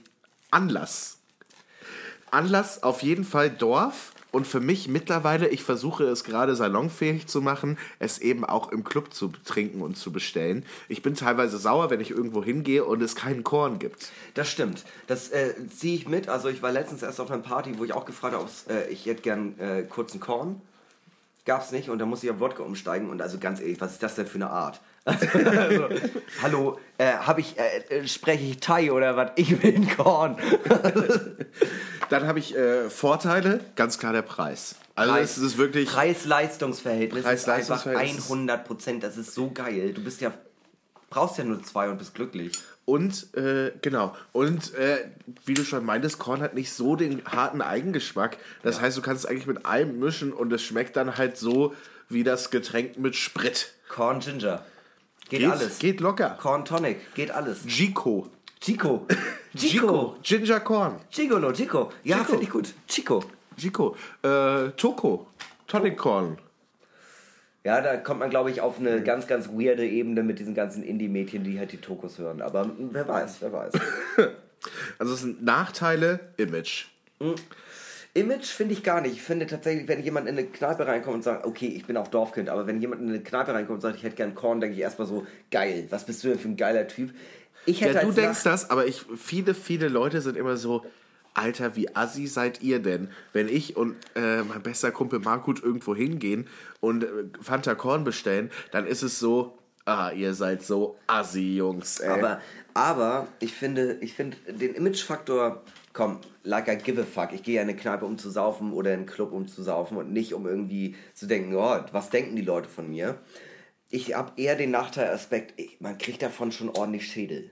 Anlass. Anlass auf jeden Fall Dorf. Und für mich mittlerweile, ich versuche es gerade salonfähig zu machen, es eben auch im Club zu trinken und zu bestellen. Ich bin teilweise sauer, wenn ich irgendwo hingehe und es keinen Korn gibt. Das stimmt. Das äh, ziehe ich mit. Also ich war letztens erst auf einer Party, wo ich auch gefragt habe, äh, ich hätte gern äh, kurzen Korn. Gab's nicht und dann musste ich auf Wodka umsteigen und also ganz ehrlich, was ist das denn für eine Art? Also, hallo, äh, ich, äh, äh, spreche ich Thai oder was? Ich will einen Korn. Dann habe ich äh, Vorteile, ganz klar der Preis. Also Preis- es ist wirklich... Preis-Leistungsverhältnis ist einfach Preis-Leistungsverhältnis ist- 100 Prozent. Das ist so geil. Du bist ja, brauchst ja nur zwei und bist glücklich. Und, äh, genau. Und, äh, wie du schon meintest, Korn hat nicht so den harten Eigengeschmack. Das heißt, du kannst es eigentlich mit allem mischen und es schmeckt dann halt so wie das Getränk mit Sprit. Corn Ginger. Geht, Geht, alles. geht locker. Corn Tonic. Geht alles. Chico. Chico. Chico. Ginger Corn. Chicolo, Chico. Ja, finde ich gut. Chico. Chico. Äh, Toko. Tonic Corn. Ja, da kommt man, glaube ich, auf eine ganz, ganz weirde Ebene mit diesen ganzen Indie-Mädchen, die halt die Tokos hören. Aber mm, wer weiß, wer weiß. Also es sind Nachteile, Image. Image finde ich gar nicht. Ich finde tatsächlich, wenn jemand in eine Kneipe reinkommt und sagt, okay, ich bin auch Dorfkind, aber wenn jemand in eine Kneipe reinkommt und sagt, ich hätte gern Korn, denke ich erstmal so, geil, was bist du denn für ein geiler Typ? Ich hätte Ja, du denkst das, aber ich, viele, viele Leute sind immer so, Alter, wie assi seid ihr denn? Wenn ich und äh, mein bester Kumpel Markut irgendwo hingehen und äh, Fanta Korn bestellen, dann ist es so, ah, ihr seid so assi, Jungs. Ey. Aber, aber ich finde, ich finde den Imagefaktor, komm, like I give a fuck. Ich gehe ja in eine Kneipe, um zu saufen oder in einen Club, um zu saufen und nicht, um irgendwie zu denken, oh, was denken die Leute von mir? Ich habe eher den Nachteilaspekt, ich- man kriegt davon schon ordentlich Schädel.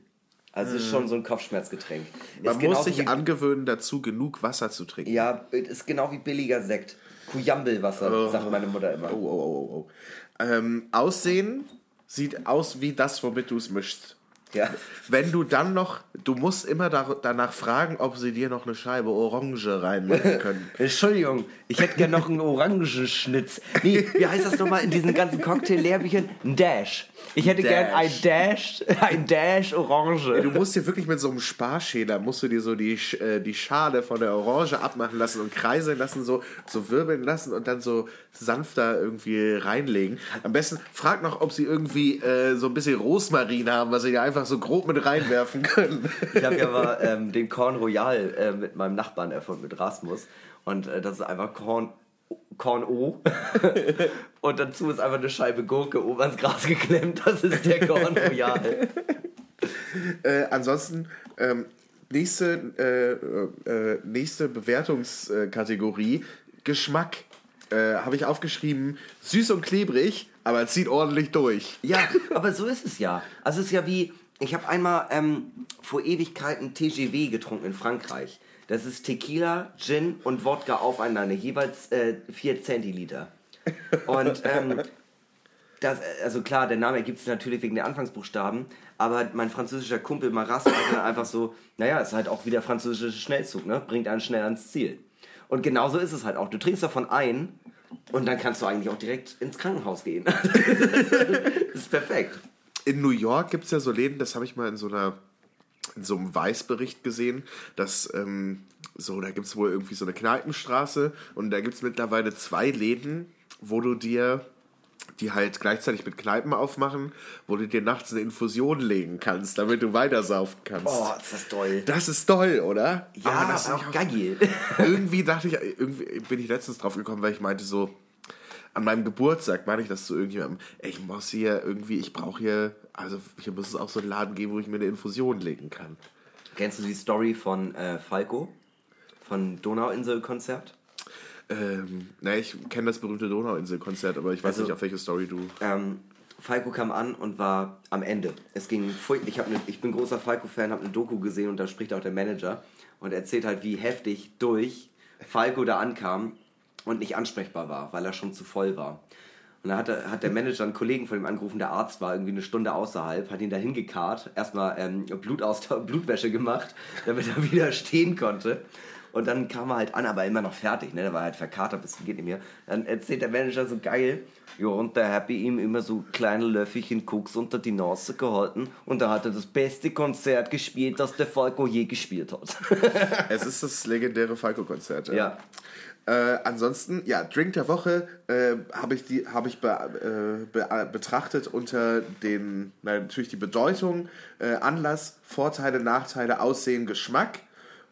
Also es ist schon so ein Kopfschmerzgetränk. Man Ist muss sich angewöhnen, dazu genug Wasser zu trinken. Ja, ist genau wie billiger Sekt. Kujambelwasser, sagt meine Mutter immer. Oh, oh, oh, oh, oh. Ähm, Aussehen sieht aus wie das, womit du es mischst. Ja. Wenn du dann noch, du musst immer da, danach fragen, ob sie dir noch eine Scheibe Orange reinmachen können. Entschuldigung, ich hätte gern noch einen Orangenschnitz. Nee, wie heißt das nochmal in diesen ganzen Cocktail-Lehrbüchern? Ein Dash. Ich hätte gern ein Dash, ein Dash Orange. Du musst dir wirklich mit so einem Sparschäler, musst du dir so die, äh, die Schale von der Orange abmachen lassen und kreiseln lassen, so, so wirbeln lassen und dann so sanfter irgendwie reinlegen. Am besten frag noch, ob sie irgendwie äh, so ein bisschen Rosmarin haben, was sie da einfach so grob mit reinwerfen können. Ich habe ja mal ähm, den Corn Royal äh, mit meinem Nachbarn erfunden, mit Rasmus. Und äh, das ist einfach Corn, Corn O. Und dazu ist einfach eine Scheibe Gurke oben ans Gras geklemmt. Das ist der Corn Royal. Äh, ansonsten, ähm, nächste, äh, äh, nächste Bewertungskategorie, Geschmack. Äh, Habe ich aufgeschrieben, süß und klebrig, aber zieht ordentlich durch. Ja, aber so ist es ja. Also es ist ja wie, ich habe einmal ähm, vor Ewigkeiten TGW getrunken in Frankreich. Das ist Tequila, Gin und Wodka aufeinander, jeweils äh, 4 Zentiliter. Und ähm, das, also klar, der Name ergibt sich natürlich wegen der Anfangsbuchstaben, aber mein französischer Kumpel Maras war dann einfach so, naja, ist halt auch wie der französische Schnellzug, ne? Bringt einen schnell ans Ziel. Und genauso ist es halt auch. Du trinkst davon ein und dann kannst du eigentlich auch direkt ins Krankenhaus gehen. das ist perfekt. In New York gibt es ja so Läden, das habe ich mal in so einer in so einem Weißbericht gesehen, dass ähm, so, da gibt es wohl irgendwie so eine Kneipenstraße und da gibt es mittlerweile zwei Läden, wo du dir die halt gleichzeitig mit Kneipen aufmachen, wo du dir nachts eine Infusion legen kannst, damit du weitersaufen kannst. Oh, ist das toll. Das ist toll, oder? Ja, Aber das ist auch auch geil. irgendwie dachte ich, irgendwie bin ich letztens drauf gekommen, weil ich meinte so, an meinem Geburtstag meine ich das zu irgendjemandem, ey, ich muss hier irgendwie, ich brauche hier, also hier muss es auch so einen Laden geben, wo ich mir eine Infusion legen kann. Kennst du die Story von äh, Falco? Von Donauinsel-Konzert? Ähm, na, ich kenne das berühmte Donauinsel-Konzert, aber ich weiß Also- nicht, auf welche Story du. Ähm, Falco kam an und war am Ende. Es ging ich, hab ne, ich bin großer Falco-Fan, habe eine Doku gesehen und da spricht auch der Manager und erzählt halt, wie heftig durch Falco da ankam. Und nicht ansprechbar war, weil er schon zu voll war. Und dann hat, er, hat der Manager einen Kollegen von ihm angerufen, der Arzt war irgendwie eine Stunde außerhalb, hat ihn dahin gekarrt, erstmal ähm, Blutwäsche gemacht, damit er wieder stehen konnte. Und dann kam er halt an, aber immer noch fertig, ne? Der war halt verkatert bis geht nicht mehr. Dann erzählt der Manager so geil, ja, und da habe ich ihm immer so kleine Löffelchen Koks unter die Nase gehalten und da hat er das beste Konzert gespielt, das der Falco je gespielt hat. Es ist das legendäre Falco-Konzert. ja. Äh, ansonsten, ja, Drink der Woche äh, habe ich, die, hab ich be, äh, be, äh, betrachtet unter den, na, natürlich die Bedeutung, äh, Anlass, Vorteile, Nachteile, Aussehen, Geschmack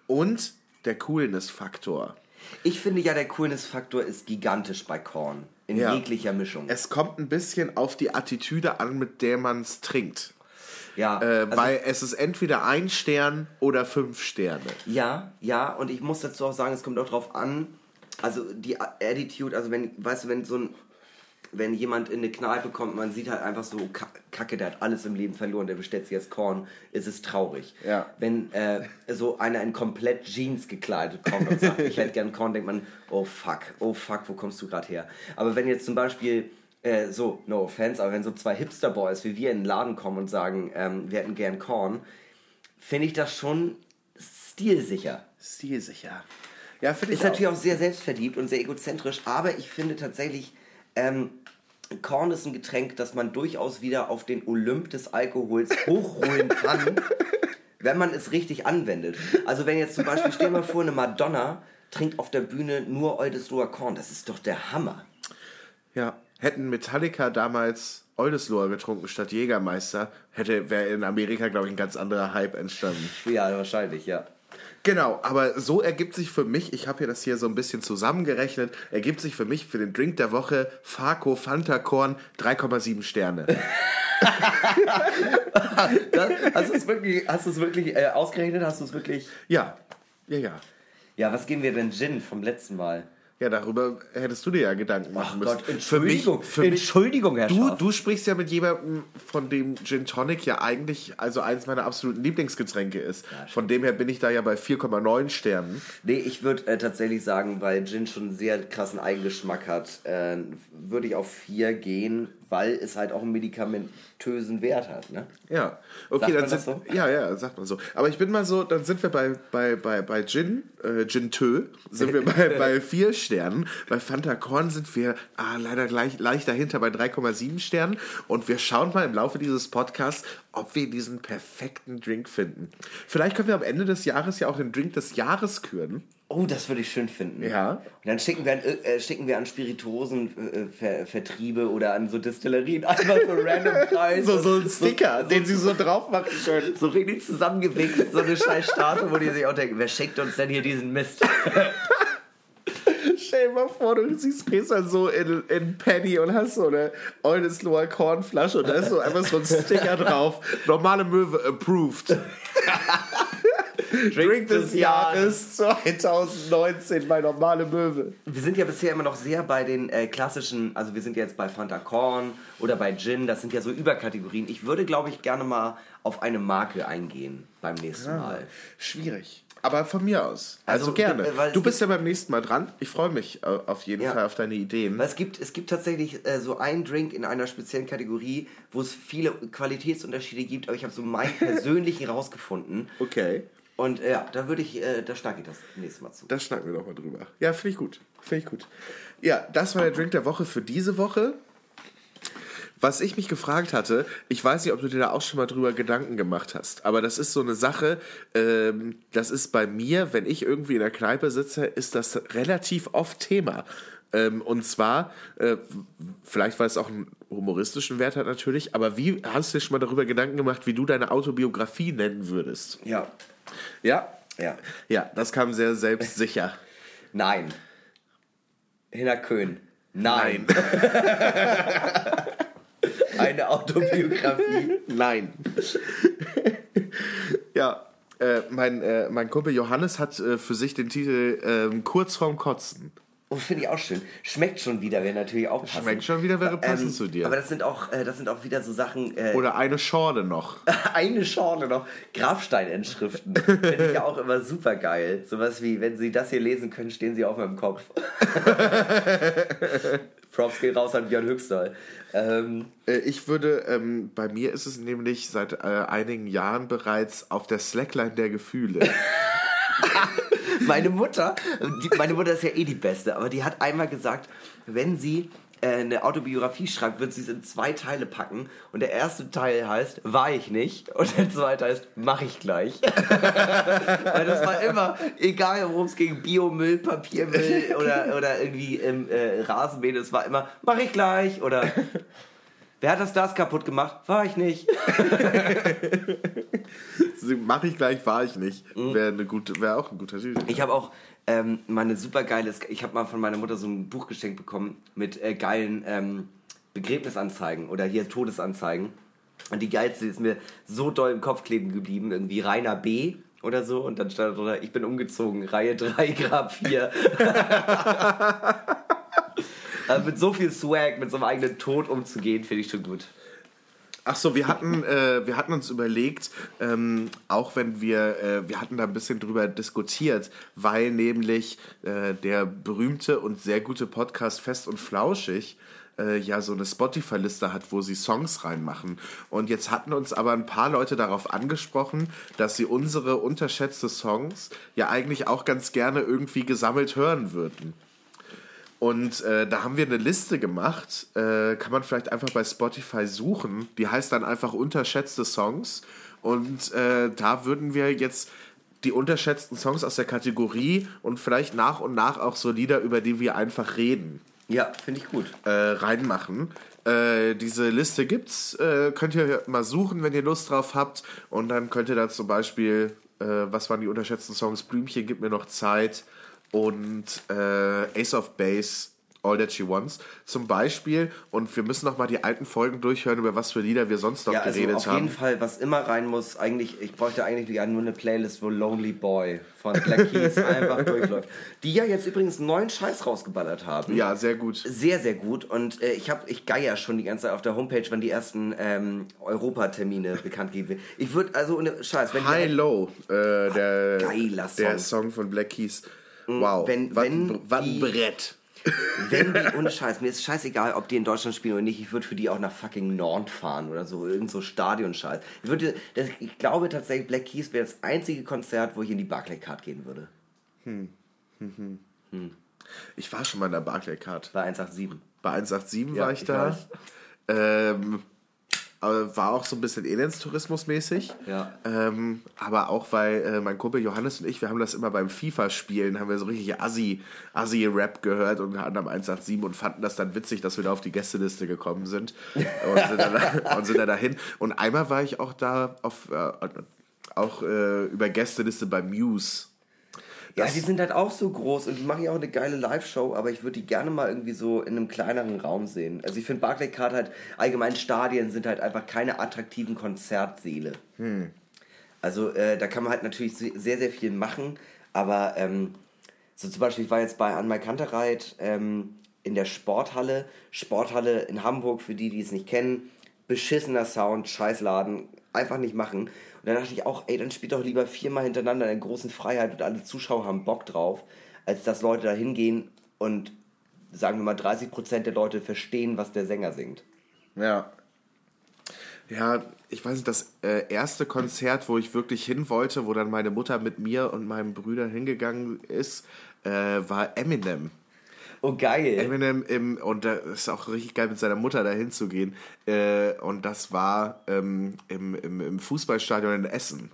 und der Coolness-Faktor. Ich finde ja, der Coolness-Faktor ist gigantisch bei Korn. In Ja. jeglicher Mischung. Es kommt ein bisschen auf die Attitüde an, mit der man es trinkt. ja, Äh, also- weil es ist entweder ein Stern oder fünf Sterne. Ja, ja, und ich muss dazu auch sagen, es kommt auch drauf an, also die Attitude, also wenn, weißt du, wenn so ein, wenn jemand in eine Kneipe kommt, man sieht halt einfach so, Ka- Kacke, der hat alles im Leben verloren, der bestellt sich jetzt Korn, ist es traurig. Ja. Wenn äh, so einer in komplett Jeans gekleidet kommt und sagt, ich hätte gern Korn, denkt man, oh fuck, oh fuck, wo kommst du gerade her? Aber wenn jetzt zum Beispiel, äh, so, no offense, aber wenn so zwei Hipster-Boys wie wir in den Laden kommen und sagen, ähm, wir hätten gern Korn, finde ich das schon stilsicher. Stilsicher. Ja, finde ich Ist auch. natürlich auch sehr selbstverliebt und sehr egozentrisch, aber ich finde tatsächlich, ähm, Korn ist ein Getränk, das man durchaus wieder auf den Olymp des Alkohols hochholen kann, wenn man es richtig anwendet. Also wenn jetzt zum Beispiel, stell mal vor, eine Madonna trinkt auf der Bühne nur Oldesloher Korn, das ist doch der Hammer. Ja, hätten Metallica damals Oldesloher getrunken statt Jägermeister, hätte wäre in Amerika, glaube ich, ein ganz anderer Hype entstanden. Ja, wahrscheinlich, ja. Genau, aber so ergibt sich für mich, ich habe hier das hier so ein bisschen zusammengerechnet, ergibt sich für mich für den Drink der Woche Farco Fanta Korn 3,7 Sterne. Das, hast du es wirklich, hast du es wirklich äh, ausgerechnet? Hast du es wirklich... Ja, ja, ja. Ja, was geben wir denn Gin vom letzten Mal? Ja, darüber hättest du dir ja Gedanken machen müssen. Gott, Entschuldigung, für mich, Entschuldigung, Herr Du, du sprichst ja mit jemandem, von dem Gin Tonic ja eigentlich also eines meiner absoluten Lieblingsgetränke ist. von dem her bin ich da ja bei 4,9 Sternen. Nee, ich würde äh, tatsächlich sagen, weil Gin schon einen sehr krassen Eigengeschmack hat, äh, würde ich auf 4 gehen, weil es halt auch einen medikamentösen Wert hat. Ne? Ja, okay, Sagt dann sind, so? ja, ja, sagt man so. Aber ich bin mal so, dann sind wir bei, bei, bei, bei Gin, äh, Gin Tö, sind wir bei, bei vier Sternen. Bei Fanta Korn sind wir ah, leider gleich, leicht dahinter bei 3,7 Sternen. Und wir schauen mal im Laufe dieses Podcasts, ob wir diesen perfekten Drink finden. Vielleicht können wir am Ende des Jahres ja auch den Drink des Jahres küren. Oh, das würde ich schön finden. Ja. Und dann schicken wir an, äh, schicken wir an Spirituosenvertriebe oder an so Distillerien einfach so random Preise. So, so ein Sticker, den sie so drauf machen können. So richtig zusammengewichst, so eine scheiß Statue, wo die sich auch denken, wer schickt uns denn hier diesen Mist? Stell dir mal vor, du siehst dann so in, in Penny und hast so eine Oldesloher Kornflasche und da ist so einfach so ein Sticker drauf. Normale Möwe approved. Drink des Jahres 2019 bei Normale Möwe. Wir sind ja bisher immer noch sehr bei den äh, klassischen, also wir sind ja jetzt bei Fanta Korn oder bei Gin, das sind ja so Überkategorien. Ich würde, glaube ich, gerne mal auf eine Marke eingehen beim nächsten Mal. Schwierig. Aber von mir aus. Also, Also, gerne. äh, Du bist ja beim nächsten Mal dran. Ich freue mich äh, auf jeden Ja. Fall auf deine Ideen. Weil es gibt, es gibt tatsächlich äh, so einen Drink in einer speziellen Kategorie, wo es viele Qualitätsunterschiede gibt, aber ich habe so meinen persönlichen rausgefunden. Okay. Und äh, ja, da würde ich, äh, da schlage ich das nächste Mal zu. Da schnacken wir doch mal drüber. Ja, finde ich gut. Finde ich gut. Ja, das war der Drink der Woche für diese Woche. Was ich mich gefragt hatte, ich weiß nicht, ob du dir da auch schon mal drüber Gedanken gemacht hast, aber das ist so eine Sache, ähm, das ist bei mir, wenn ich irgendwie in der Kneipe sitze, ist das relativ oft Thema. Ähm, und zwar, äh, vielleicht weil es auch einen humoristischen Wert hat natürlich, aber wie hast du dir schon mal darüber Gedanken gemacht, wie du deine Autobiografie nennen würdest? Ja. Ja? Ja. Ja, das kam sehr selbstsicher. Nein. Hinner Köhn. Nein. Eine Autobiografie. Nein. ja, äh, mein, äh, mein Kumpel Johannes hat äh, für sich den Titel ähm, Kurz vorm Kotzen. Oh, finde ich auch schön. Schmeckt schon wieder, wäre natürlich auch passend. Schmeckt schon wieder, wäre passend zu dir. Aber das sind auch, äh, das sind auch wieder so Sachen. Äh, Oder eine Schorle noch. eine Schorle noch. Grabsteininschriften. Finde ich ja auch immer super geil. Sowas wie, wenn Sie das hier lesen können, stehen Sie auf meinem Kopf. Props gehen raus an Björn Höchstall. Ähm, Äh, Ich würde, ähm, bei mir ist es nämlich seit äh, einigen Jahren bereits auf der Slackline der Gefühle. meine Mutter, die, meine Mutter ist ja eh die Beste, aber die hat einmal gesagt, wenn sie äh, eine Autobiografie schreibt, wird sie es in zwei Teile packen. Und der erste Teil heißt, war ich nicht. Und der zweite heißt, mach ich gleich. Weil das war immer, egal worum es ging, Biomüll, Papiermüll oder, oder irgendwie im äh, Rasenmähen, es war immer, mach ich gleich. Oder wer hat das Glas kaputt gemacht? War ich nicht. Mache ich gleich, war ich nicht. Wäre eine gute, wäre auch ein guter Titel. Ich habe auch ähm, mal eine super geile, ich habe mal von meiner Mutter so ein Buch geschenkt bekommen mit äh, geilen ähm, Begräbnisanzeigen oder hier Todesanzeigen. Und die geilste ist mir so doll im Kopf kleben geblieben, irgendwie Rainer B. oder so. Und dann stand drunter, ich bin umgezogen, Reihe 3, Grab 4. also mit so viel Swag, mit so einem eigenen Tod umzugehen, finde ich schon gut. Ach so, wir hatten, äh, wir hatten uns überlegt, ähm, auch wenn wir, äh, wir hatten da ein bisschen drüber diskutiert, weil nämlich äh, der berühmte und sehr gute Podcast Fest und Flauschig äh, ja so eine Spotify-Liste hat, wo sie Songs reinmachen. Und jetzt hatten uns aber ein paar Leute darauf angesprochen, dass sie unsere unterschätzte Songs ja eigentlich auch ganz gerne irgendwie gesammelt hören würden. Und äh, da haben wir eine Liste gemacht, äh, kann man vielleicht einfach bei Spotify suchen. Die heißt dann einfach unterschätzte Songs. Und äh, da würden wir jetzt die unterschätzten Songs aus der Kategorie und vielleicht nach und nach auch so Lieder, über die wir einfach reden, Ja, finde ich gut. äh, reinmachen. Äh, diese Liste gibt's, äh, könnt ihr mal suchen, wenn ihr Lust drauf habt. Und dann könnt ihr da zum Beispiel, was waren die unterschätzten Songs? Blümchen, gib mir noch Zeit und äh, Ace of Base, All That She Wants zum Beispiel. Und wir müssen noch mal die alten Folgen durchhören, über was für Lieder wir sonst noch Ja, also geredet auf haben. jeden Fall, was immer rein muss, eigentlich, ich bräuchte eigentlich nur eine Playlist, wo Lonely Boy von Black Keys einfach durchläuft. Die ja jetzt übrigens einen neuen Scheiß rausgeballert haben. Ja, sehr gut. Sehr, sehr gut. Und äh, ich ich geier schon die ganze Zeit auf der Homepage, wann die ersten ähm, Europatermine bekannt geben. Ich würde also ohne Scheiß, wenn High Low, äh, der, Geiler der Song. Song von Black Keys. Wow, wenn- was, wenn was ein Brett. Wenn die, ohne Scheiß, mir ist scheißegal, ob die in Deutschland spielen oder nicht, ich würde für die auch nach fucking Nord fahren oder so, irgend so Stadionscheiß. Ich, würde, das, ich glaube tatsächlich, Black Keys wäre das einzige Konzert, wo ich in die Barclaycard gehen würde. Ich war schon mal in der Barclaycard. Bei 187. Bei 187 Ja, war ich, ich da. Ähm, war auch so ein bisschen Elendstourismus-mäßig. Ja. Ähm, aber auch weil äh, mein Kumpel Johannes und ich, wir haben das immer beim FIFA-Spielen, haben wir so richtig Assi, Assi-Rap gehört und hatten am 187 und fanden das dann witzig, dass wir da auf die Gästeliste gekommen sind und sind dann, und sind dann dahin. Und einmal war ich auch da auf, äh, auch äh, über Gästeliste bei Muse. Ja, die sind halt auch so groß und die machen ja auch eine geile Live-Show, aber ich würde die gerne mal irgendwie so in einem kleineren Raum sehen. Also ich finde Barclaycard halt, allgemein Stadien sind halt einfach keine attraktiven Konzertsäle. Also äh, da kann man halt natürlich se- sehr, sehr viel machen, aber ähm, so zum Beispiel, ich war jetzt bei Anmai Kantereit ähm, in der Sporthalle. Sporthalle in Hamburg, für die, die es nicht kennen, beschissener Sound, Scheißladen, einfach nicht machen. Und dann dachte ich auch, ey, dann spielt doch lieber viermal hintereinander in der großen Freiheit und alle Zuschauer haben Bock drauf, als dass Leute da hingehen und sagen wir mal 30% der Leute verstehen, was der Sänger singt. Ja. Ja, ich weiß nicht, das äh, erste Konzert, wo ich wirklich hin wollte, wo dann meine Mutter mit mir und meinem Bruder hingegangen ist, äh, war Eminem. Oh, geil. Eminem im, und da ist auch richtig geil, mit seiner Mutter dahin zu gehen. Äh, und das war ähm, im, im, im Fußballstadion in Essen.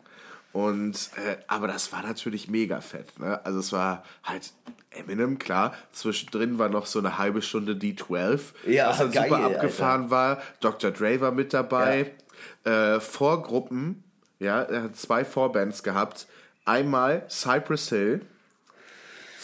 Und, äh, aber das war natürlich mega fett. Ne? Also es war halt Eminem, klar. Zwischendrin war noch so eine halbe Stunde D12, Ja, was dann geil, super abgefahren war. Dr. Dre war mit dabei. Äh, Vorgruppen, ja, er hat zwei Vorbands gehabt. Einmal Cypress Hill,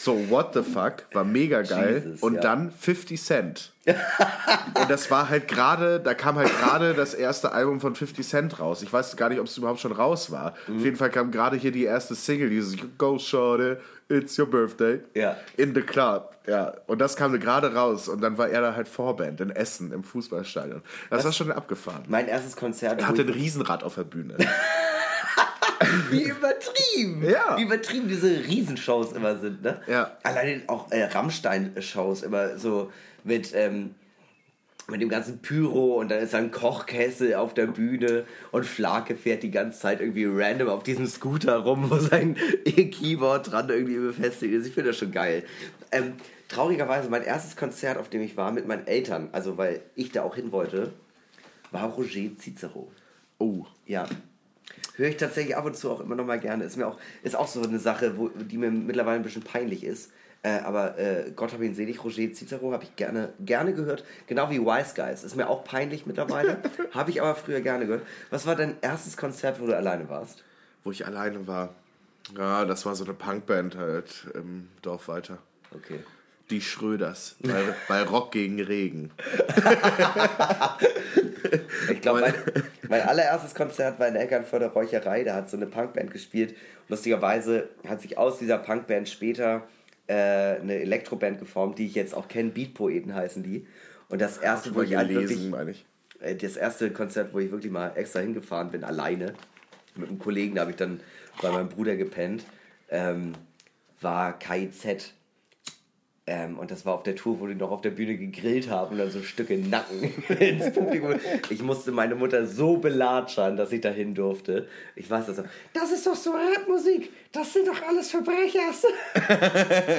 So, What the Fuck war mega geil. Jesus, und ja. dann 50 Cent. und das war halt gerade, da kam halt gerade das erste Album von 50 Cent raus. Ich weiß gar nicht, ob es überhaupt schon raus war. Mhm. Auf jeden Fall kam gerade hier die erste Single, dieses Go Shorty, It's Your Birthday. Ja. In the Club. Ja. Und das kam gerade raus. Und dann war er da halt Vorband in Essen im Fußballstadion. Das, war schon abgefahren. Mein erstes Konzert. Er hatte ein Riesenrad auf der Bühne. Wie übertrieben. Ja. Wie übertrieben diese Riesenshows immer sind, ne? Ja. Alleine auch äh, Rammstein-Shows immer so mit, ähm, mit dem ganzen Pyro und dann ist ein Kochkessel auf der Bühne und Flake fährt die ganze Zeit irgendwie random auf diesem Scooter rum, wo sein E-Keyboard dran irgendwie befestigt ist. Ich finde das schon geil. Ähm, traurigerweise, mein erstes Konzert, auf dem ich war mit meinen Eltern, also weil ich da auch hin wollte, war Roger Cicero. Oh. Ja. Höre ich tatsächlich ab und zu auch immer noch mal gerne. Ist mir auch, ist auch so eine Sache, wo, die mir mittlerweile ein bisschen peinlich ist. Äh, aber äh, Gott hab ihn selig, Roger Cicero habe ich gerne, gerne gehört. Genau wie Wise Guys. Ist mir auch peinlich mittlerweile. habe ich aber früher gerne gehört. Was war dein erstes Konzert, wo du alleine warst? Wo ich alleine war. Ja, das war so eine Punkband halt im Dorf weiter. Okay. Die Schröders. Bei, bei Rock gegen Regen. Ich glaube, mein, mein allererstes Konzert war in der Eckernförder Räucherei. Da hat so eine Punkband gespielt. Lustigerweise hat sich aus dieser Punkband später äh, eine Elektroband geformt, die ich jetzt auch kenne. Beatpoeten heißen die. Und das erste, wo ich halt wirklich, gelesen, ich. äh, das erste Konzert, wo ich wirklich mal extra hingefahren bin, alleine, mit einem Kollegen, da habe ich dann bei meinem Bruder gepennt, ähm, war KIZ. Ähm, und das war auf der Tour, wo die noch auf der Bühne gegrillt haben und dann so Stücke Nacken ins Publikum. Ich musste meine Mutter so belatschern, dass ich dahin durfte. Ich weiß das noch. Das ist doch so Rapmusik. Das sind doch alles Verbrecher.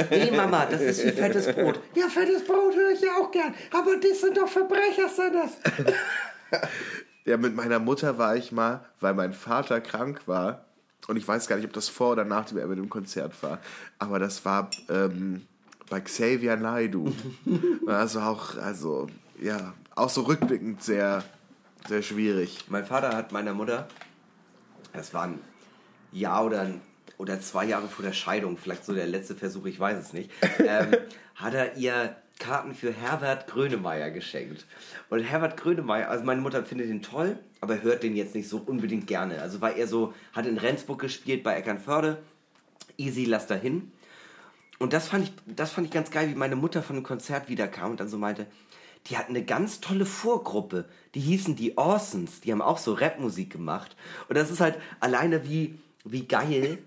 nee, Mama, das ist wie fettes Brot. Ja, fettes Brot höre ich ja auch gern. Aber das sind doch Verbrecher, sind das. Ja, mit meiner Mutter war ich mal, weil mein Vater krank war. Und ich weiß gar nicht, ob das vor oder nachdem er mit dem Konzert war. Aber das war ähm, bei Xavier Naidoo. also auch, also, ja, auch so rückblickend sehr, sehr schwierig. Mein Vater hat meiner Mutter, das war ein Jahr oder, ein, oder zwei Jahre vor der Scheidung, vielleicht so der letzte Versuch, ich weiß es nicht, ähm, hat er ihr Karten für Herbert Grönemeyer geschenkt. Und Herbert Grönemeyer, also meine Mutter findet ihn toll, aber hört den jetzt nicht so unbedingt gerne. Also war er so, hat in Rendsburg gespielt bei Eckernförde, easy, lass da hin. Und das fand, ich, das fand ich ganz geil, wie meine Mutter von dem Konzert wiederkam und dann so meinte, die hatten eine ganz tolle Vorgruppe. Die hießen die Orsons. Die haben auch so Rapmusik gemacht. Und das ist halt alleine wie, wie geil,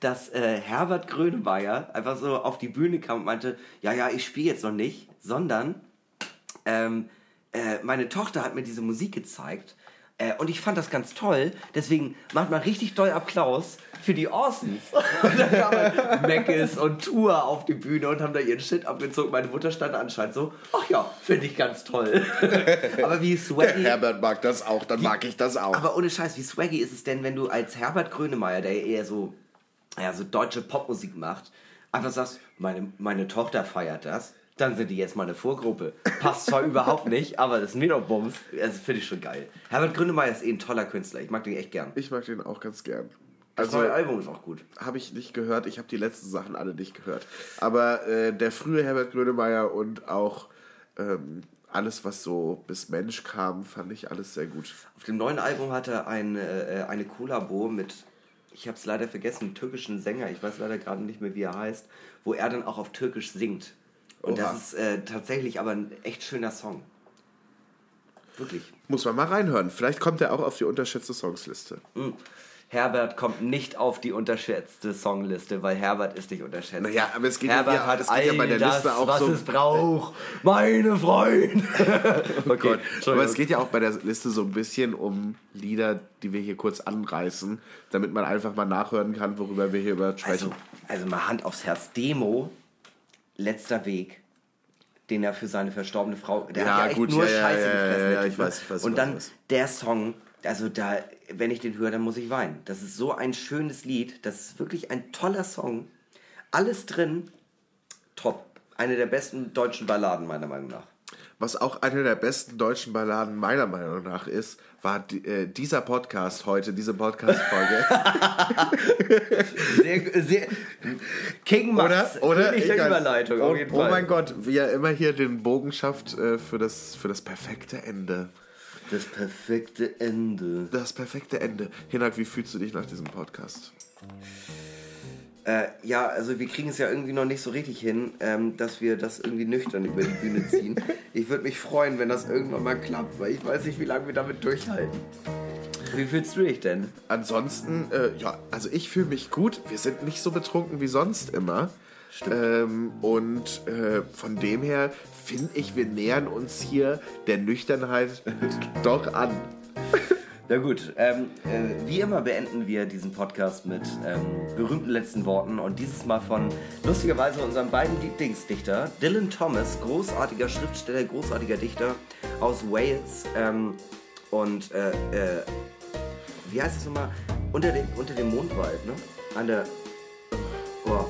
dass äh, Herbert Grönemeyer einfach so auf die Bühne kam und meinte, ja, ja, ich spiele jetzt noch nicht, sondern ähm, äh, meine Tochter hat mir diese Musik gezeigt äh, und ich fand das ganz toll. Deswegen macht man richtig doll Applaus für die Orsons. Und dann kamen Meckes und Tour auf die Bühne und haben da ihren Shit abgezogen. Meine Mutter stand anscheinend so, ach ja, finde ich ganz toll. Aber wie swaggy... Herbert mag das auch, dann mag ich das auch. Aber ohne Scheiß, wie swaggy ist es denn, wenn du als Herbert Grönemeyer, der eher so, ja, so deutsche Popmusik macht, einfach sagst, meine, meine Tochter feiert das, dann sind die jetzt mal eine Vorgruppe. Passt zwar überhaupt nicht, aber das ist mir doch Bums. Das finde ich schon geil. Herbert Grönemeyer ist eh ein toller Künstler. Ich mag den echt gern. ich mag den auch ganz gern. Das Also, neue Album ist auch gut. habe ich nicht gehört. Ich habe die letzten Sachen alle nicht gehört. Aber äh, der frühe Herbert Grönemeyer und auch ähm, alles, was so bis Mensch kam, fand ich alles sehr gut. Auf dem neuen Album hat er ein, äh, eine Kollabo mit, ich habe es leider vergessen, einem türkischen Sänger, ich weiß leider gerade nicht mehr, wie er heißt, wo er dann auch auf Türkisch singt. Und Oha. das ist äh, tatsächlich aber ein echt schöner Song. Wirklich. Muss man mal reinhören. Vielleicht kommt er auch auf die unterschätzte Songsliste. Mhm. Herbert kommt nicht auf die unterschätzte Songliste, weil Herbert ist nicht unterschätzt. Naja, aber es geht ja Herbert hier- hat es geht ja bei der all Liste das, auch was so- es braucht. Meine Freunde. okay, Gott. Aber es geht ja auch bei der Liste so ein bisschen um Lieder, die wir hier kurz anreißen, damit man einfach mal nachhören kann, worüber wir hier über sprechen. Also, also mal Hand aufs Herz. Demo, letzter Weg, den er für seine verstorbene Frau. Der Ja, hat ja gut, nur ja, Scheiße ja, gefressen. ja, Typ, ich ne? weiß, ich weiß, Und was dann meinst. der Song, also da, wenn ich den höre, dann muss ich weinen. Das ist so ein schönes Lied. Das ist wirklich ein toller Song. Alles drin, top. Eine der besten deutschen Balladen, meiner Meinung nach. Was auch eine der besten deutschen Balladen meiner Meinung nach ist, war die, äh, dieser Podcast heute, diese Podcast-Folge. Sehr, sehr, King Max, oder? Oder? König der. Überleitung, oh, auf jeden oh Fall. mein Gott, wie er immer hier den Bogen schafft äh, für, das, für das perfekte Ende. Das perfekte Ende. Das perfekte Ende. Hinak, wie fühlst du dich nach diesem Podcast? Äh, ja, also wir kriegen es ja irgendwie noch nicht so richtig hin, ähm, dass wir das irgendwie nüchtern über die Bühne ziehen. Ich würde mich freuen, wenn das irgendwann mal klappt, weil ich weiß nicht, wie lange wir damit durchhalten. Wie fühlst du dich denn? Ansonsten, äh, ja, also ich fühle mich gut. Wir sind nicht so betrunken wie sonst immer. Ähm, und äh, von dem her finde ich, wir nähern uns hier der Nüchternheit doch an. Na gut, ähm, äh, wie immer beenden wir diesen Podcast mit ähm, berühmten letzten Worten und dieses Mal von lustigerweise unseren beiden Lieblingsdichter, Dylan Thomas, großartiger Schriftsteller, großartiger Dichter aus Wales ähm, und äh, äh, wie heißt es nochmal? Unter dem, unter dem Mondwald, ne? An der. Oh.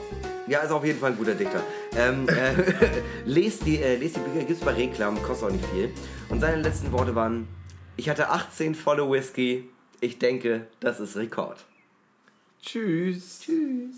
Ja, ist auf jeden Fall ein guter Dichter. Ähm, äh, lest, die, äh, lest die Bücher, gibt's bei Reklam, kostet auch nicht viel. Und seine letzten Worte waren: Ich hatte 18 volle Whisky. Ich denke, das ist Rekord. Tschüss. Tschüss.